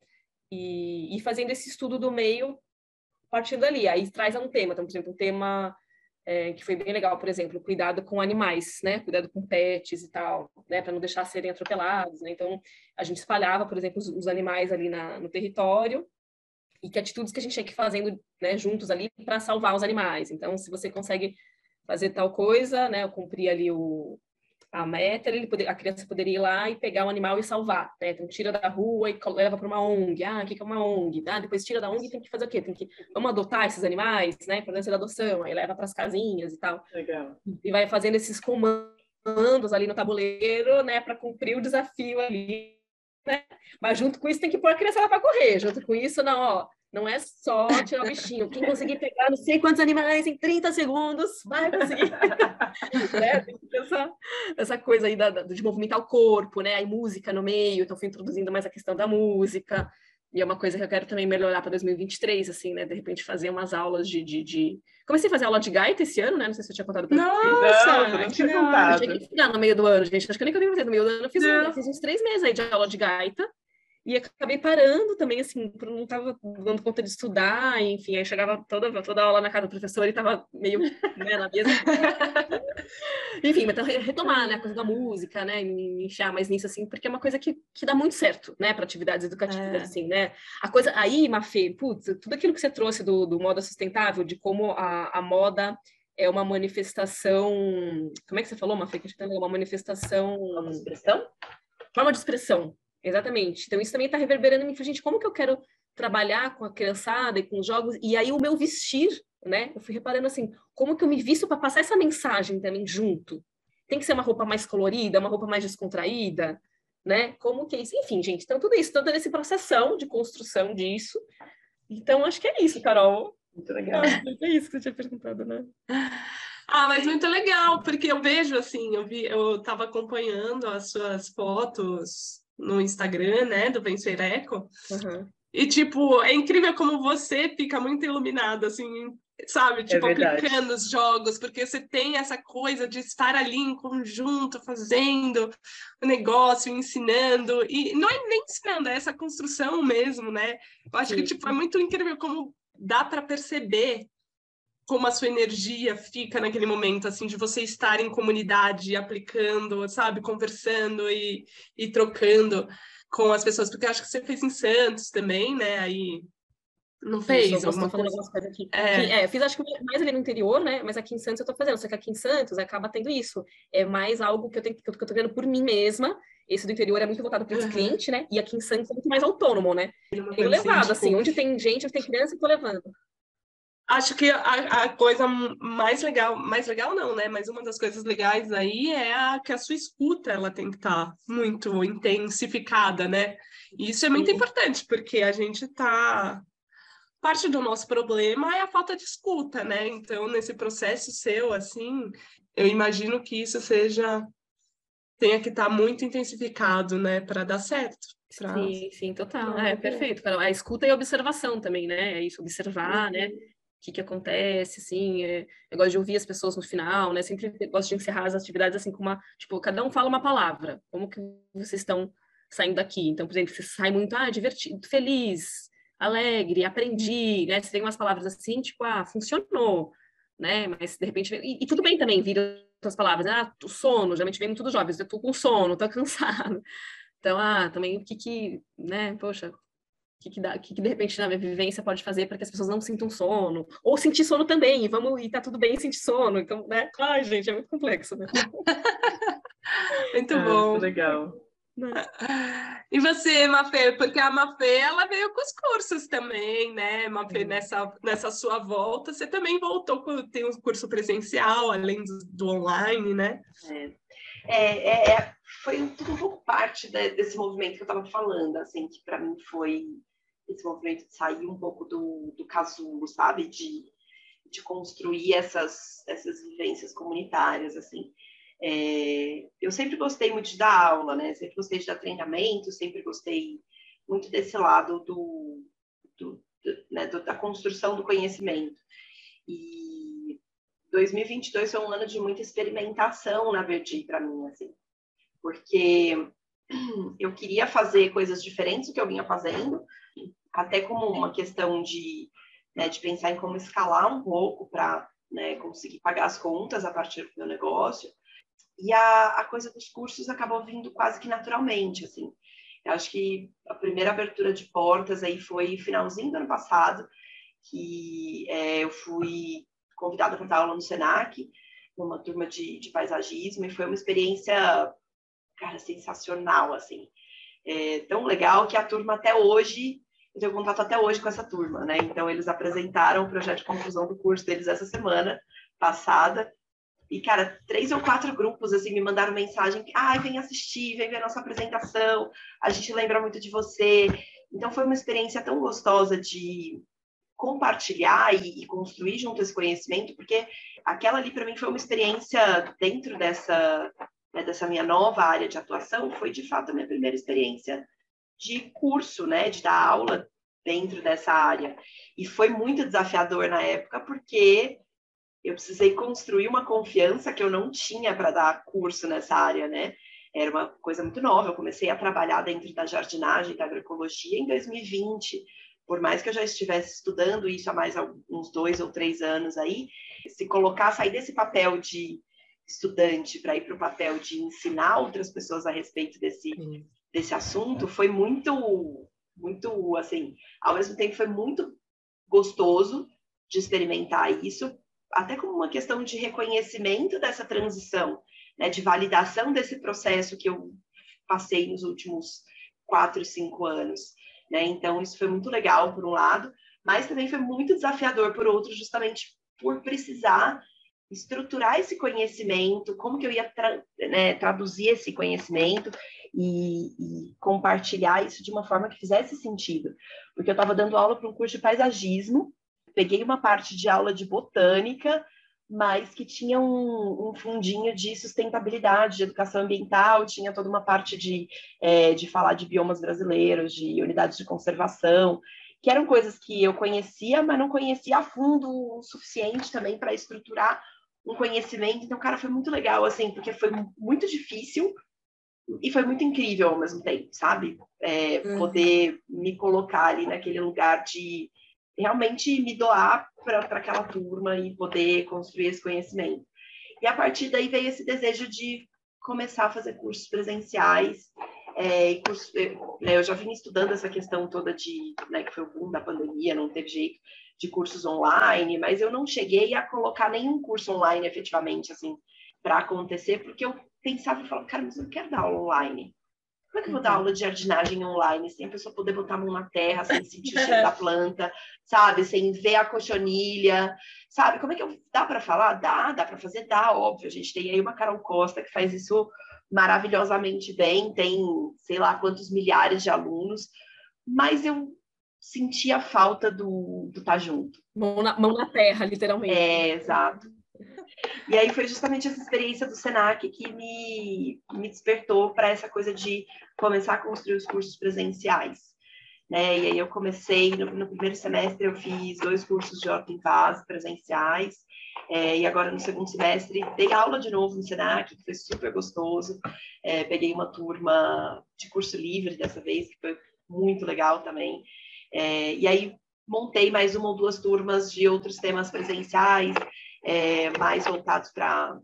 [SPEAKER 4] E, e fazendo esse estudo do meio partindo dali. Aí traz um tema, então, por exemplo, um tema é, que foi bem legal, por exemplo, cuidado com animais, né? Cuidado com pets e tal, né? Para não deixar serem atropelados, né? Então, a gente espalhava, por exemplo, os, os animais ali na, no território e que atitudes que a gente tinha que ir fazendo, né, juntos ali para salvar os animais. Então, se você consegue fazer tal coisa, né, cumprir ali o, a meta, ele poder, a criança poderia ir lá e pegar o animal e salvar, né? Então tira da rua e leva para uma ONG. Ah, o que é uma ONG? Ah, depois tira da ONG e tem que fazer o quê? Tem que vamos adotar esses animais, né? Importância da adoção, aí leva para as casinhas e tal.
[SPEAKER 3] Legal.
[SPEAKER 4] E vai fazendo esses comandos ali no tabuleiro, né, para cumprir o desafio ali, né? Mas junto com isso tem que pôr a criança lá para correr. Junto com isso, não, ó, não é só tirar o bichinho. Quem conseguir pegar não sei quantos animais em 30 segundos vai conseguir. *laughs* né? essa, essa coisa aí da, de movimentar o corpo, né? Aí música no meio, então fui introduzindo mais a questão da música. E é uma coisa que eu quero também melhorar para 2023, assim, né? De repente fazer umas aulas de, de, de... Comecei a fazer aula de gaita esse ano, né? Não sei se eu tinha contado
[SPEAKER 1] para vocês. Nossa,
[SPEAKER 3] não, não tinha contado.
[SPEAKER 4] Final no meio do ano, gente. Acho que eu nem contei pra no meio do ano. Eu fiz, eu fiz uns três meses aí de aula de gaita. E acabei parando também, assim, não estava dando conta de estudar, enfim, aí chegava toda, toda aula na casa do professor e estava meio né, na mesa. *laughs* enfim, mas então, retomar, né, a coisa da música, né, me enfiar mais nisso, assim, porque é uma coisa que, que dá muito certo, né, para atividades educativas, é. assim, né. A coisa, aí, Mafê, putz, tudo aquilo que você trouxe do, do moda sustentável, de como a, a moda é uma manifestação, como é que você falou, Mafê, que é uma manifestação...
[SPEAKER 3] De expressão?
[SPEAKER 4] Forma de expressão, Exatamente. Então, isso também está reverberando em mim. Gente, como que eu quero trabalhar com a criançada e com os jogos? E aí, o meu vestir, né? Eu fui reparando assim, como que eu me visto para passar essa mensagem também junto? Tem que ser uma roupa mais colorida, uma roupa mais descontraída, né? Como que é isso? Enfim, gente, então tudo isso, toda esse processão de construção disso. Então, acho que é isso, Carol.
[SPEAKER 3] Muito legal.
[SPEAKER 4] É isso que você tinha perguntado, né?
[SPEAKER 1] Ah, mas muito legal, porque eu vejo assim, eu vi, eu estava acompanhando as suas fotos no Instagram, né, do Vencer Eco. Uhum. E, tipo, é incrível como você fica muito iluminado, assim, sabe? Tipo, é aplicando os jogos, porque você tem essa coisa de estar ali em conjunto, fazendo o negócio, ensinando, e não é nem ensinando, é essa construção mesmo, né? Eu acho Sim. que, tipo, é muito incrível como dá para perceber como a sua energia fica naquele momento, assim, de você estar em comunidade, aplicando, sabe, conversando e, e trocando com as pessoas, porque eu acho que você fez em Santos também, né, aí não fez
[SPEAKER 4] Isso, alguma coisa? coisa aqui. É. é, fiz acho que mais ali no interior, né? Mas aqui em Santos eu tô fazendo. Só que aqui em Santos acaba tendo isso. É mais algo que eu tenho que eu tô vendo por mim mesma. Esse do interior é muito voltado para esse uhum. cliente, né? E aqui em Santos é muito mais autônomo, né? Tenho levado, assim, onde tem gente, onde tem criança, eu tô levando.
[SPEAKER 1] Acho que a, a, coisa mais legal, mais legal não, né? Mas uma das coisas legais aí é a, que a sua escuta ela tem que estar tá muito intensificada, né? E isso é muito importante, porque a gente está parte do nosso problema é a falta de escuta, né? Então, nesse processo seu, assim, eu imagino que isso seja tenha que estar tá muito intensificado, né, para dar certo. Pra...
[SPEAKER 4] Sim, sim, total. É, perfeito. A escuta e a observação também, né? É isso, observar, né? uhum. né? O que, que acontece, assim, é... eu gosto de ouvir as pessoas no final, né? Sempre gosto de encerrar as atividades assim com uma, tipo, cada um fala uma palavra. Como que vocês estão saindo daqui? Então, por exemplo, você sai muito, ah, divertido, feliz, alegre, aprendi, né? Você tem umas palavras assim, tipo, ah, funcionou, né? Mas de repente, e, e tudo bem também vir outras palavras, ah, o sono, geralmente vem muito dos jovens, eu tô com sono, tô *laughs* cansado. Então, ah, também o que que, né, poxa, que que, dá, o que que de repente na minha vivência pode fazer para que as pessoas não sintam sono? Ou sentir sono também, e vamos, e tá tudo bem sentir sono, então, né? Ai, gente, é muito complexo, né? *laughs*
[SPEAKER 1] muito ah, bom.
[SPEAKER 3] legal.
[SPEAKER 1] Né? E você, Mafê? Porque a Mafê, ela veio com os cursos também, né? Mafê, nessa, nessa sua volta, você também voltou, com, tem um curso presencial, além do, do online, né?
[SPEAKER 3] É. É, é, é foi tudo um pouco parte de, desse movimento que eu estava falando, assim, que para mim foi esse movimento de sair um pouco do, do casulo, sabe? De, de construir essas, essas vivências comunitárias, assim. É, eu sempre gostei muito de dar aula, né? Sempre gostei de dar treinamento, sempre gostei muito desse lado do, do, do, né, da construção do conhecimento. E 2022 foi um ano de muita experimentação na Verdi para mim, assim, porque *clears throat* eu queria fazer coisas diferentes do que eu vinha fazendo, até como uma questão de, né, de pensar em como escalar um pouco para né, conseguir pagar as contas a partir do meu negócio. E a, a coisa dos cursos acabou vindo quase que naturalmente, assim. Eu acho que a primeira abertura de portas aí foi finalzinho do ano passado, que é, eu fui convidada para dar aula no Senac, numa turma de, de paisagismo, e foi uma experiência, cara, sensacional, assim. É, tão legal que a turma até hoje, eu tenho contato até hoje com essa turma, né? Então, eles apresentaram o projeto de conclusão do curso deles essa semana passada, e, cara, três ou quatro grupos, assim, me mandaram mensagem. Ai, vem assistir, vem ver a nossa apresentação. A gente lembra muito de você. Então, foi uma experiência tão gostosa de compartilhar e, e construir junto esse conhecimento, porque aquela ali, para mim, foi uma experiência dentro dessa, né, dessa minha nova área de atuação. Foi, de fato, a minha primeira experiência de curso, né, de dar aula dentro dessa área. E foi muito desafiador na época, porque eu precisei construir uma confiança que eu não tinha para dar curso nessa área, né? Era uma coisa muito nova. Eu comecei a trabalhar dentro da jardinagem, da agroecologia em 2020. Por mais que eu já estivesse estudando isso há mais uns dois ou três anos aí, se colocar, sair desse papel de estudante para ir para o papel de ensinar outras pessoas a respeito desse, desse assunto foi muito, muito, assim, ao mesmo tempo foi muito gostoso de experimentar isso, até como uma questão de reconhecimento dessa transição, né, de validação desse processo que eu passei nos últimos quatro, cinco anos. Né? Então, isso foi muito legal, por um lado, mas também foi muito desafiador, por outro, justamente por precisar estruturar esse conhecimento, como que eu ia tra né, traduzir esse conhecimento e, e, compartilhar isso de uma forma que fizesse sentido. Porque eu estava dando aula para um curso de paisagismo, peguei uma parte de aula de botânica, mas que tinha um, um, fundinho de sustentabilidade, de educação ambiental, tinha toda uma parte de, é, de falar de biomas brasileiros, de unidades de conservação. que eram coisas que eu conhecia, mas não conhecia a fundo o suficiente também para estruturar um conhecimento. Então, cara, foi muito legal, assim, porque foi muito difícil e foi muito incrível ao mesmo tempo, sabe? É, uhum. Poder me colocar ali naquele lugar de realmente me doar para aquela turma e poder construir esse conhecimento. E a partir daí veio esse desejo de começar a fazer cursos presenciais. É, curso, né, eu já vim estudando essa questão toda de, né, que foi o boom da pandemia, não teve jeito, de cursos online, mas eu não cheguei a colocar nenhum curso online efetivamente, assim, para acontecer, porque eu pensava e falava, cara, mas eu não quero dar aula online. Como é que eu vou dar uhum. aula de jardinagem online sem a pessoa poder botar a mão na terra, sem sentir o cheiro da *laughs* planta, sabe? Sem ver a cochonilha, sabe? Como é que eu... Dá para falar? Dá, dá para fazer? Dá, óbvio. A gente tem aí uma Carol Costa que faz isso maravilhosamente bem, tem sei lá quantos milhares de alunos, mas eu sentia falta do estar tá junto.
[SPEAKER 4] Mão na, mão na terra, literalmente.
[SPEAKER 3] É, exato. E aí foi justamente essa experiência do Senac que me, me despertou para essa coisa de começar a construir os cursos presenciais. Né? E aí eu comecei, no, no primeiro semestre eu fiz dois cursos de Horta em Vaso presenciais, é, e agora no segundo semestre dei aula de novo no Senac, que foi super gostoso. É, peguei uma turma de curso livre dessa vez, que foi muito legal também. É, e aí montei mais uma ou duas turmas de outros temas presenciais, é, mais voltados para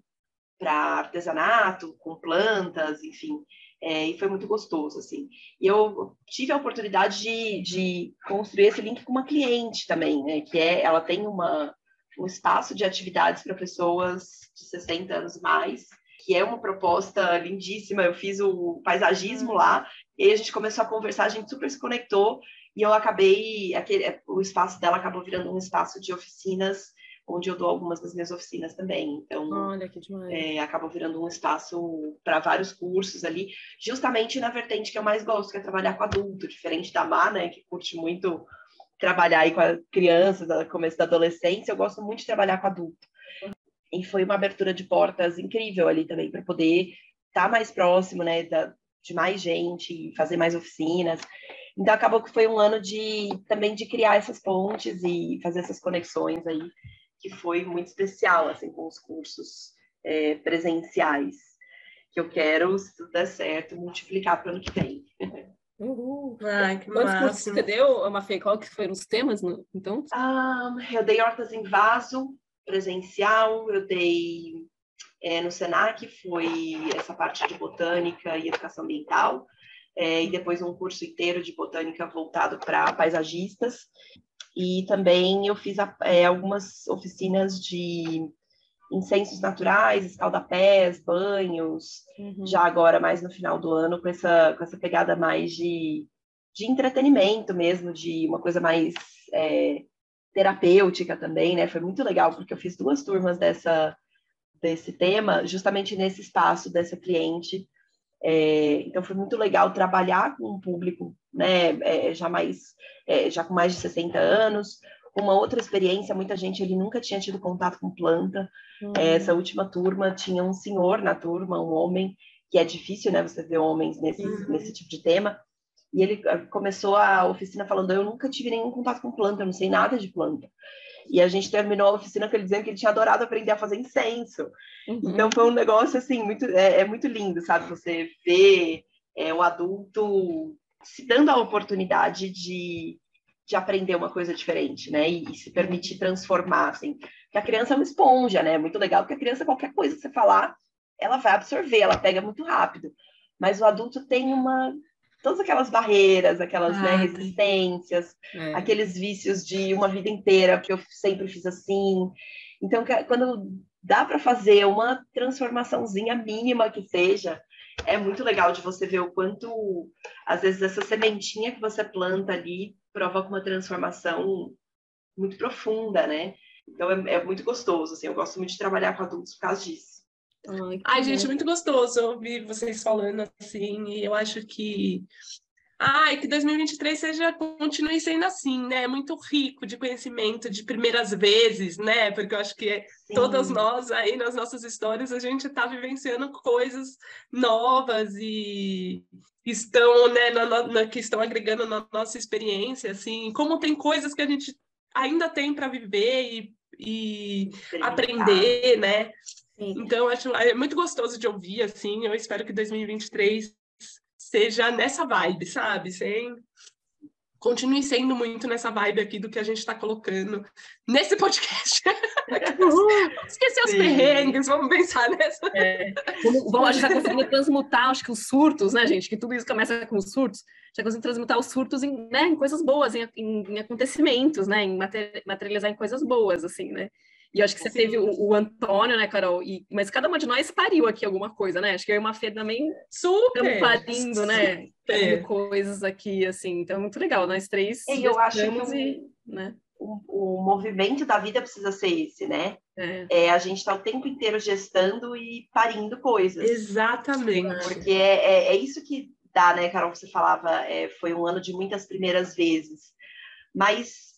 [SPEAKER 3] artesanato, com plantas, enfim. É, e foi muito gostoso, assim. E eu tive a oportunidade de, de construir esse link com uma cliente também, né? Que é, ela tem uma, um espaço de atividades para pessoas de 60 anos mais, que é uma proposta lindíssima. Eu fiz o paisagismo lá, e a gente começou a conversar, a gente super se conectou, e eu acabei, aquele, o espaço dela acabou virando um espaço de oficinas onde eu dou algumas das minhas oficinas também. Então,
[SPEAKER 4] Olha, que demais. É,
[SPEAKER 3] acabou virando um espaço para vários cursos ali, justamente na vertente que eu mais gosto, que é trabalhar com adulto, diferente da Má, né, que curte muito trabalhar aí com as crianças, no começo da adolescência, eu gosto muito de trabalhar com adulto. E foi uma abertura de portas incrível ali também, para poder estar tá mais próximo, né, da, de mais gente, fazer mais oficinas. Então acabou que foi um ano de também de criar essas pontes e fazer essas conexões aí que foi muito especial, assim, com os cursos é, presenciais, que eu quero, se tudo der certo, multiplicar para o ano que vem.
[SPEAKER 4] Uhul. Ai, que Quantos cursos você deu, Mafê? Qual que foram os temas, então?
[SPEAKER 3] Ah, eu dei hortas em vaso, presencial, eu dei é, no Senac, foi essa parte de botânica e educação ambiental, é, e depois um curso inteiro de botânica voltado para paisagistas. E também eu fiz é, algumas oficinas de incensos naturais, escaldapés, banhos, uhum. já agora mais no final do ano, com essa, com essa pegada mais de, de entretenimento mesmo, de uma coisa mais é, terapêutica também, né? Foi muito legal, porque eu fiz duas turmas dessa, desse tema, justamente nesse espaço dessa cliente. É, então foi muito legal trabalhar com um público né, é, já mais, é, já com mais de 60 anos, uma outra experiência, muita gente ele nunca tinha tido contato com planta. Uhum. Essa última turma tinha um senhor na turma, um homem, que é difícil, né, você ver homens nesse, uhum. nesse tipo de tema. E ele ah, começou a oficina falando: Eu nunca tive nenhum contato com planta, eu não sei nada de planta. E a gente terminou a oficina com ele dizendo que ele tinha adorado aprender a fazer incenso. Uhum. Então foi um negócio assim, muito, é, é muito lindo, sabe? Você ver é, um adulto se dando a oportunidade de, de aprender uma coisa diferente, né? E, e, se permitir transformar, assim. Porque a criança é uma esponja, né? Muito legal, porque a criança, qualquer coisa que você falar, ela vai absorver, ela pega muito rápido. Mas o adulto tem uma. Todas aquelas barreiras, aquelas né, ah, né, resistências, é. aqueles vícios de uma vida inteira, que eu sempre fiz assim. Então, quando dá para fazer uma transformaçãozinha mínima que seja, é muito legal de você ver o quanto, às vezes, essa sementinha que você planta ali provoca uma transformação muito profunda, né? Então é, é muito gostoso, assim, eu gosto muito de trabalhar com adultos por causa disso.
[SPEAKER 1] Ai, Ai gente, muito gostoso ouvir vocês falando assim, e eu acho que Ai, que 2023 seja, continue sendo assim, né? Muito rico de conhecimento de primeiras vezes, né? Porque eu acho que Sim. todas nós aí nas nossas histórias a gente está vivenciando coisas novas e estão, né, na, na, que estão agregando na nossa experiência, assim, como tem coisas que a gente ainda tem para viver e, e aprender, né? Sim. Então, acho é muito gostoso de ouvir, assim. Eu espero que 2023 seja nessa vibe, sabe? Sem continue sendo muito nessa vibe aqui do que a gente está colocando nesse podcast. *laughs* Esquecer os perrengues, vamos pensar nessa.
[SPEAKER 4] É. Vamos, *laughs* vamos, a gente está conseguindo transmutar, acho que os surtos, né, gente? Que tudo isso começa com os surtos. Já conseguindo transmutar os surtos em, né, em coisas boas, em, em, em acontecimentos, né? Em materializar em coisas boas, assim, né? E eu acho que você Sim. teve o, o, Antônio, né, Carol? E, mas cada uma de nós pariu aqui alguma coisa, né? Acho que eu e uma Fê também
[SPEAKER 1] super
[SPEAKER 4] parindo, né? É. Coisas aqui, assim. Então é muito legal. Nós três.
[SPEAKER 3] E eu acho que e, né? o, o, movimento da vida precisa ser esse, né? É, é a gente está o tempo inteiro gestando e parindo coisas.
[SPEAKER 1] Exatamente.
[SPEAKER 3] Porque é, é, é isso que dá, né, Carol? Você falava, é, foi um ano de muitas primeiras vezes. Mas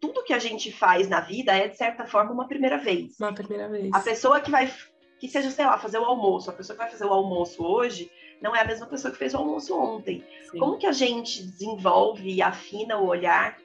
[SPEAKER 3] tudo que a gente faz na vida é, de certa forma, uma primeira vez.
[SPEAKER 1] Uma primeira vez.
[SPEAKER 3] A pessoa que vai, que seja, sei lá, fazer o almoço, a pessoa que vai fazer o almoço hoje, não é a mesma pessoa que fez o almoço ontem. Sim. Como que a gente desenvolve e afina o olhar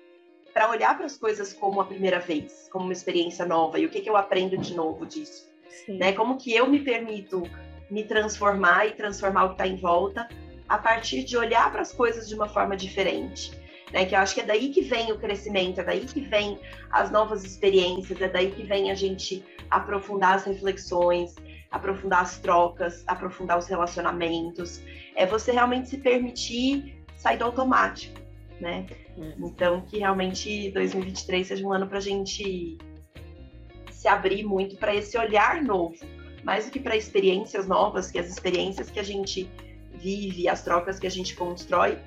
[SPEAKER 3] para olhar para as coisas como a primeira vez, como uma experiência nova? E o que, que eu aprendo de novo disso? Né? Como que eu me permito me transformar e transformar o que está em volta a partir de olhar para as coisas de uma forma diferente? Né? Que eu acho que é daí que vem o crescimento, é daí que vem as novas experiências, é daí que vem a gente aprofundar as reflexões, aprofundar as trocas, aprofundar os relacionamentos. É você realmente se permitir sair do automático, né? Uhum. Então, que realmente 2023 seja um ano para a gente se abrir muito para esse olhar novo, mais do que para experiências novas, que as experiências que a gente vive, as trocas que a gente constrói,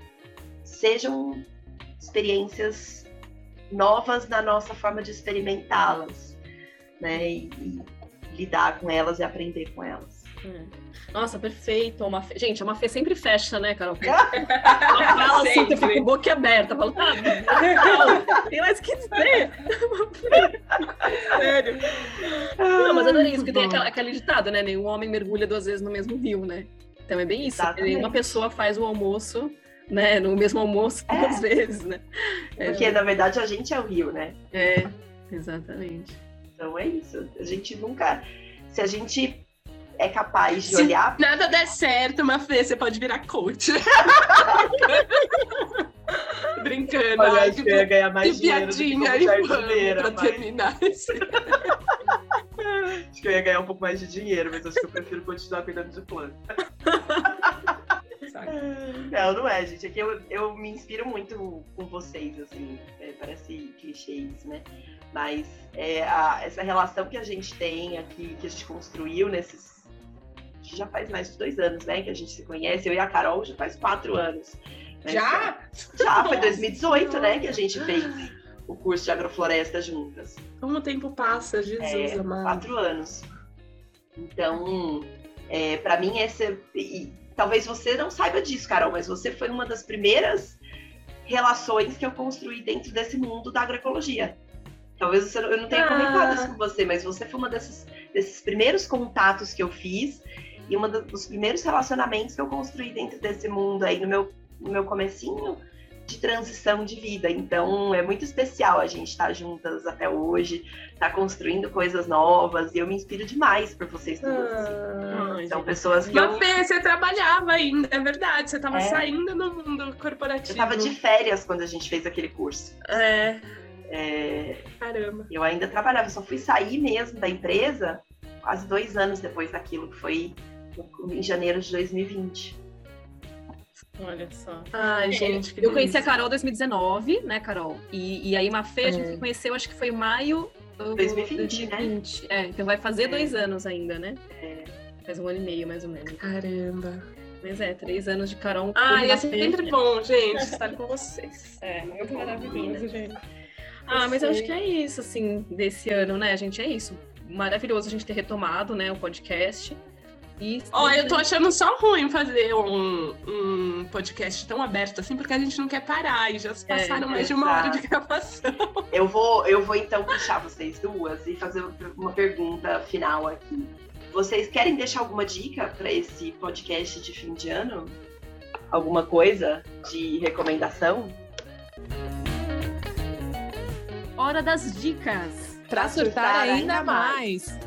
[SPEAKER 3] sejam experiências novas na nossa forma de experimentá-las, né? E, e, lidar com elas e aprender com elas.
[SPEAKER 4] Hum. Nossa, perfeito. Uma fe... Gente, uma fé sempre fecha, né, Carol? *laughs* Ela fala assim, eu fico boca aberta. Falo, tá, tem mais que dizer. Sério. Não, mas adorei isso, que tem aquela, aquele ditado, né? Nenhum homem mergulha duas vezes no mesmo rio, né? Então é bem isso. Exatamente. Uma pessoa faz o almoço né? No mesmo almoço *laughs* é. duas vezes, né?
[SPEAKER 3] É, Porque, na verdade, a gente é o rio, né?
[SPEAKER 4] É, exatamente.
[SPEAKER 3] Então é isso. A gente nunca. Se a gente é capaz de Se olhar.
[SPEAKER 1] Nada der certo, uma vez você pode virar coach. *laughs* Brincando.
[SPEAKER 3] Olha, acho que eu ia ganhar mais
[SPEAKER 1] dinheiro. Piadinha aí, pra mas... terminar *laughs* esse...
[SPEAKER 3] acho que eu ia ganhar um pouco mais de dinheiro, mas acho que eu prefiro continuar cuidando de planta. Não, não é, gente. É que eu, eu me inspiro muito com vocês, assim. É, parece clichê isso, né? Mas é, a, essa relação que a gente tem aqui, que a gente construiu nesses. Já faz mais de dois anos, né? Que a gente se conhece. Eu e a Carol já faz quatro anos.
[SPEAKER 1] Né? Já?
[SPEAKER 3] Já, foi 2018, né? Que a gente fez o curso de agrofloresta juntas.
[SPEAKER 1] Como o tempo passa, Jesus
[SPEAKER 3] é,
[SPEAKER 1] amado.
[SPEAKER 3] Quatro anos. Então, é, para mim, esse. E, talvez você não saiba disso, Carol, mas você foi uma das primeiras relações que eu construí dentro desse mundo da agroecologia. Talvez você, eu não tenha ah. comentado isso com você, mas você foi uma desses, desses primeiros contatos que eu fiz e um dos primeiros relacionamentos que eu construí dentro desse mundo aí no meu, no meu comecinho de transição de vida. Então é muito especial a gente estar juntas até hoje, estar construindo coisas novas e eu me inspiro demais por vocês duas. Ah, São pessoas que.
[SPEAKER 1] Eu... Fê, você trabalhava ainda, é verdade, você estava é. saindo no mundo corporativo.
[SPEAKER 3] Eu estava de férias quando a gente fez aquele curso.
[SPEAKER 1] É.
[SPEAKER 3] é.
[SPEAKER 1] Caramba.
[SPEAKER 3] Eu ainda trabalhava, só fui sair mesmo da empresa quase dois anos depois daquilo, que foi em janeiro de 2020.
[SPEAKER 4] Olha só.
[SPEAKER 1] Ai, gente,
[SPEAKER 4] Eu conheci a Carol em 2019, né, Carol? E, e aí, Mafê, é. a gente é. conheceu, acho que foi maio
[SPEAKER 3] 2020, 2020.
[SPEAKER 4] né? É, então vai fazer é. dois anos ainda, né? É. Faz um ano e meio, mais ou menos.
[SPEAKER 1] Caramba.
[SPEAKER 4] Mas é, três anos de Carol.
[SPEAKER 1] Ai, é sempre bom, gente, estar com vocês.
[SPEAKER 4] É, muito maravilhoso, gente. Ah, mas eu acho que é isso, assim, desse ano, né, gente? É isso. Maravilhoso a gente ter retomado, né, o podcast Isso.
[SPEAKER 1] Ó, eu tô achando só ruim fazer um, um podcast tão aberto assim, porque a gente não quer parar e já se
[SPEAKER 4] É,
[SPEAKER 1] passaram mais de uma hora de gravação. *laughs*
[SPEAKER 3] Eu vou, eu vou então puxar vocês duas e fazer uma pergunta final aqui. Vocês querem deixar alguma dica para esse podcast de fim de ano? Alguma coisa de recomendação?
[SPEAKER 4] Hora das dicas.
[SPEAKER 2] Pra surtar ainda mais.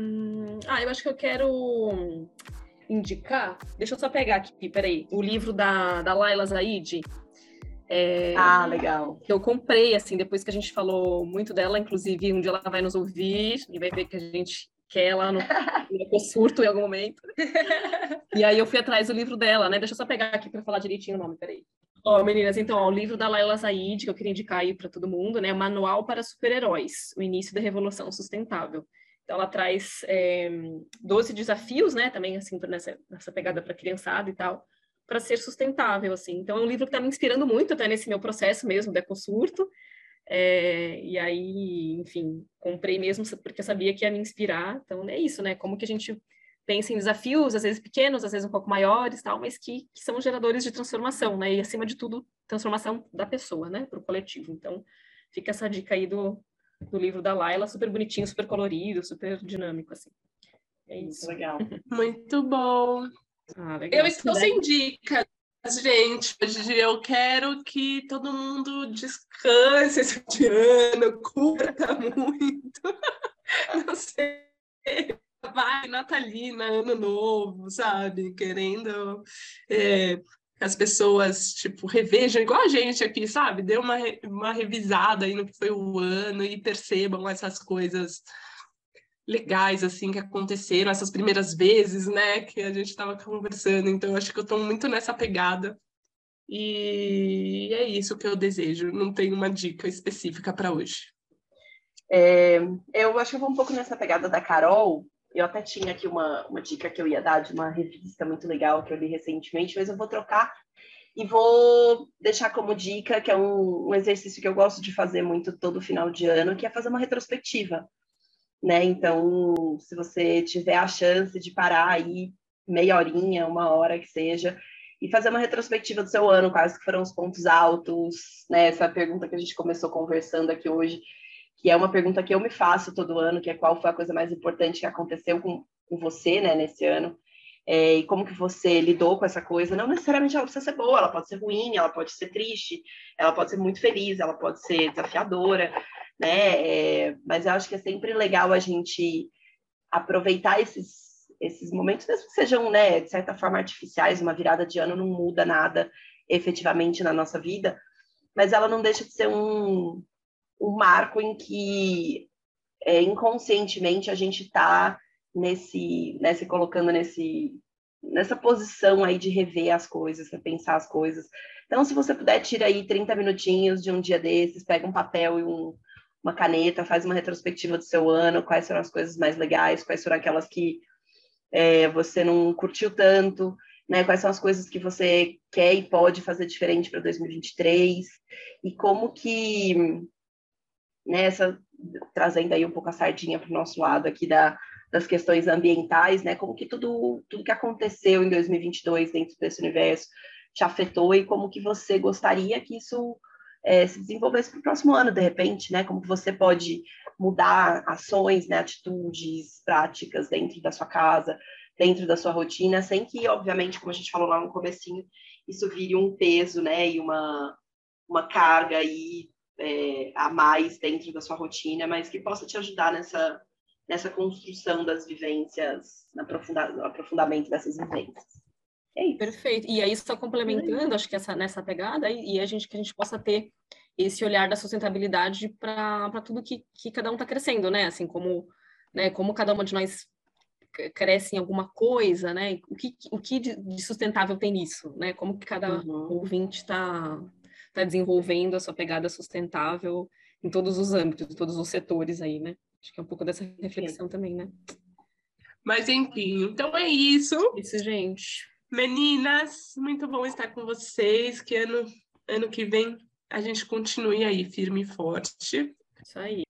[SPEAKER 4] Hum, ah, eu acho que eu quero indicar. Deixa eu só pegar aqui, peraí. O livro da, da Laila Zaid. É,
[SPEAKER 3] Ah, legal.
[SPEAKER 4] que eu comprei, assim, depois que a gente falou muito dela, inclusive um dia ela vai nos ouvir e vai ver que a gente quer ela no, *laughs* surto em algum momento. *laughs* E aí eu fui atrás do livro dela, né? Deixa eu só pegar aqui para falar direitinho o nome, peraí. Ó, meninas, então, ó, o livro da Laila Said, que eu queria indicar aí para todo mundo, né? Manual para Super-Heróis, o início da Revolução Sustentável. Então, ela traz é, 12 desafios, né? Também, assim, nessa, nessa pegada para criançada e tal, para ser sustentável, assim. Então, é um livro que está me inspirando muito, até nesse meu processo mesmo, do ecosurto. É, e aí, enfim, comprei mesmo porque eu sabia que ia me inspirar. Então, é isso, né? Como que a gente pensa em desafios, às vezes pequenos, às vezes um pouco maiores, tal, mas que, que são geradores de transformação, né? E, acima de tudo, transformação da pessoa, né? Para o coletivo. Então, fica essa dica aí do, do livro da Laila, super bonitinho, super colorido, super dinâmico, assim. É
[SPEAKER 3] Muito
[SPEAKER 4] isso.
[SPEAKER 3] legal. *laughs*
[SPEAKER 1] Muito bom.
[SPEAKER 4] Ah, legal.
[SPEAKER 1] Eu estou sem dicas, gente. Hoje eu quero que todo mundo descanse esse ano, curta muito. *laughs* Não sei. Vai, Natalina, Ano Novo, sabe? Querendo é, que as pessoas, tipo, revejam, igual a gente aqui, sabe? Dê uma, uma revisada aí no que foi o ano e percebam essas coisas legais assim que aconteceram essas primeiras vezes, né, que a gente estava conversando. Então acho que eu estou muito nessa pegada. E é isso que eu desejo. Não tenho uma dica específica para hoje.
[SPEAKER 3] É, eu acho que eu vou um pouco nessa pegada da Carol. Eu até tinha aqui uma, uma dica que eu ia dar de uma revista muito legal que eu li recentemente, mas eu vou trocar e vou deixar como dica, que é um, um exercício que eu gosto de fazer muito todo final de ano, que é fazer uma retrospectiva. Né? Então, se você tiver a chance de parar aí meia horinha, uma hora que seja, e fazer uma retrospectiva do seu ano, quais foram os pontos altos, né? Essa pergunta que a gente começou conversando aqui hoje, que é uma pergunta que eu me faço todo ano, que é qual foi a coisa mais importante que aconteceu com, com você, né, nesse ano, é, e como que você lidou com essa coisa. Não necessariamente ela precisa ser boa, ela pode ser ruim, ela pode ser triste, ela pode ser muito feliz, ela pode ser desafiadora, né? É, mas eu acho que é sempre legal a gente aproveitar esses esses momentos, mesmo que sejam, né, de certa forma artificiais, uma virada de ano não muda nada efetivamente na nossa vida, mas ela não deixa de ser um, um marco em que é, inconscientemente a gente está nesse, né, se colocando nesse, nessa posição aí de rever as coisas, repensar as coisas. Então, se você puder, tira aí 30 minutinhos de um dia desses, pega um papel e um, uma caneta, faz uma retrospectiva do seu ano, quais foram as coisas mais legais, quais foram aquelas que é, você não curtiu tanto, né? Quais são as coisas que você quer e pode fazer diferente para 2023 e como que nessa né, trazendo aí um pouco a sardinha para o nosso lado aqui da, das questões ambientais, né? Como que tudo tudo que aconteceu em 2022 dentro desse universo te afetou e como que você gostaria que isso é, se desenvolvesse para o próximo ano, de repente, né? Como que você pode mudar ações, né? Atitudes, práticas dentro da sua casa, dentro da sua rotina, sem que, obviamente, como a gente falou lá no comecinho, isso vire um peso, né? E uma, uma carga aí é, a mais dentro da sua rotina, mas que possa te ajudar nessa, nessa construção das vivências, no aprofunda, no aprofundamento dessas vivências. É.
[SPEAKER 4] Perfeito. E aí, só complementando, acho que essa, nessa pegada, e, e a gente que a gente possa ter esse olhar da sustentabilidade para tudo que, que cada um está crescendo, né? Assim, como, né, como cada uma de nós cresce em alguma coisa, né? O que, o que de sustentável tem nisso, né? Como que cada uhum. ouvinte está tá desenvolvendo a sua pegada sustentável em todos os âmbitos, em todos os setores aí, né? Acho que é um pouco dessa reflexão Sim. também, né?
[SPEAKER 1] Mas enfim, então é isso.
[SPEAKER 4] Isso, gente.
[SPEAKER 1] Meninas, muito bom estar com vocês. Que ano, ano que vem a gente continue aí firme e forte.
[SPEAKER 4] Isso aí.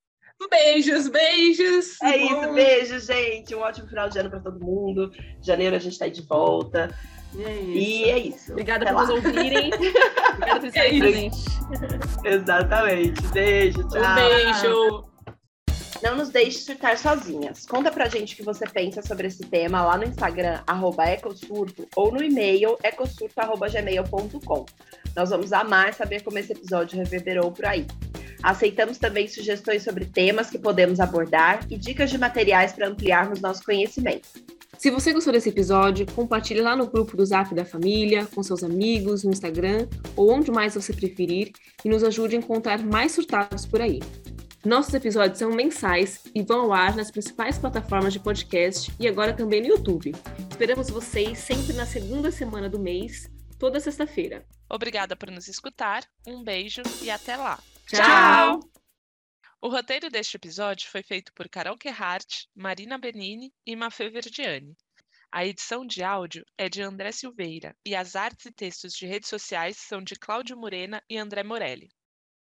[SPEAKER 1] Beijos, beijos.
[SPEAKER 3] É isso, beijo, gente. Um ótimo final de ano para todo mundo. Janeiro a gente tá aí de volta.
[SPEAKER 1] E é isso.
[SPEAKER 3] E é isso.
[SPEAKER 4] Obrigada
[SPEAKER 3] Até
[SPEAKER 4] por
[SPEAKER 3] lá.
[SPEAKER 4] nos ouvirem. *laughs* Obrigada por estarem
[SPEAKER 1] isso.
[SPEAKER 4] presentes.
[SPEAKER 3] Exatamente. Beijo, tchau.
[SPEAKER 1] Um beijo.
[SPEAKER 3] Não nos deixe surtar sozinhas. Conta pra gente o que você pensa sobre esse tema lá no Instagram, arroba ecosurto, ou no e-mail ecosurto.gmail.com. Nós vamos amar saber como esse episódio reverberou por aí. Aceitamos também sugestões sobre temas que podemos abordar e dicas de materiais para ampliarmos nosso conhecimento.
[SPEAKER 4] Se você gostou desse episódio, compartilhe lá no grupo do Zap da família, com seus amigos, no Instagram ou onde mais você preferir e nos ajude a encontrar mais surtados por aí. Nossos episódios são mensais e vão ao ar nas principais plataformas de podcast e agora também no YouTube. Esperamos vocês sempre na segunda semana do mês, toda sexta-feira.
[SPEAKER 2] Obrigada por nos escutar, um beijo e até lá.
[SPEAKER 4] Tchau!
[SPEAKER 2] O roteiro deste episódio foi feito por Carol Gerhardt, Marina Benini e Mafê Verdiani. A edição de áudio é de André Silveira e as artes e textos de redes sociais são de Cláudio Morena e André Morelli.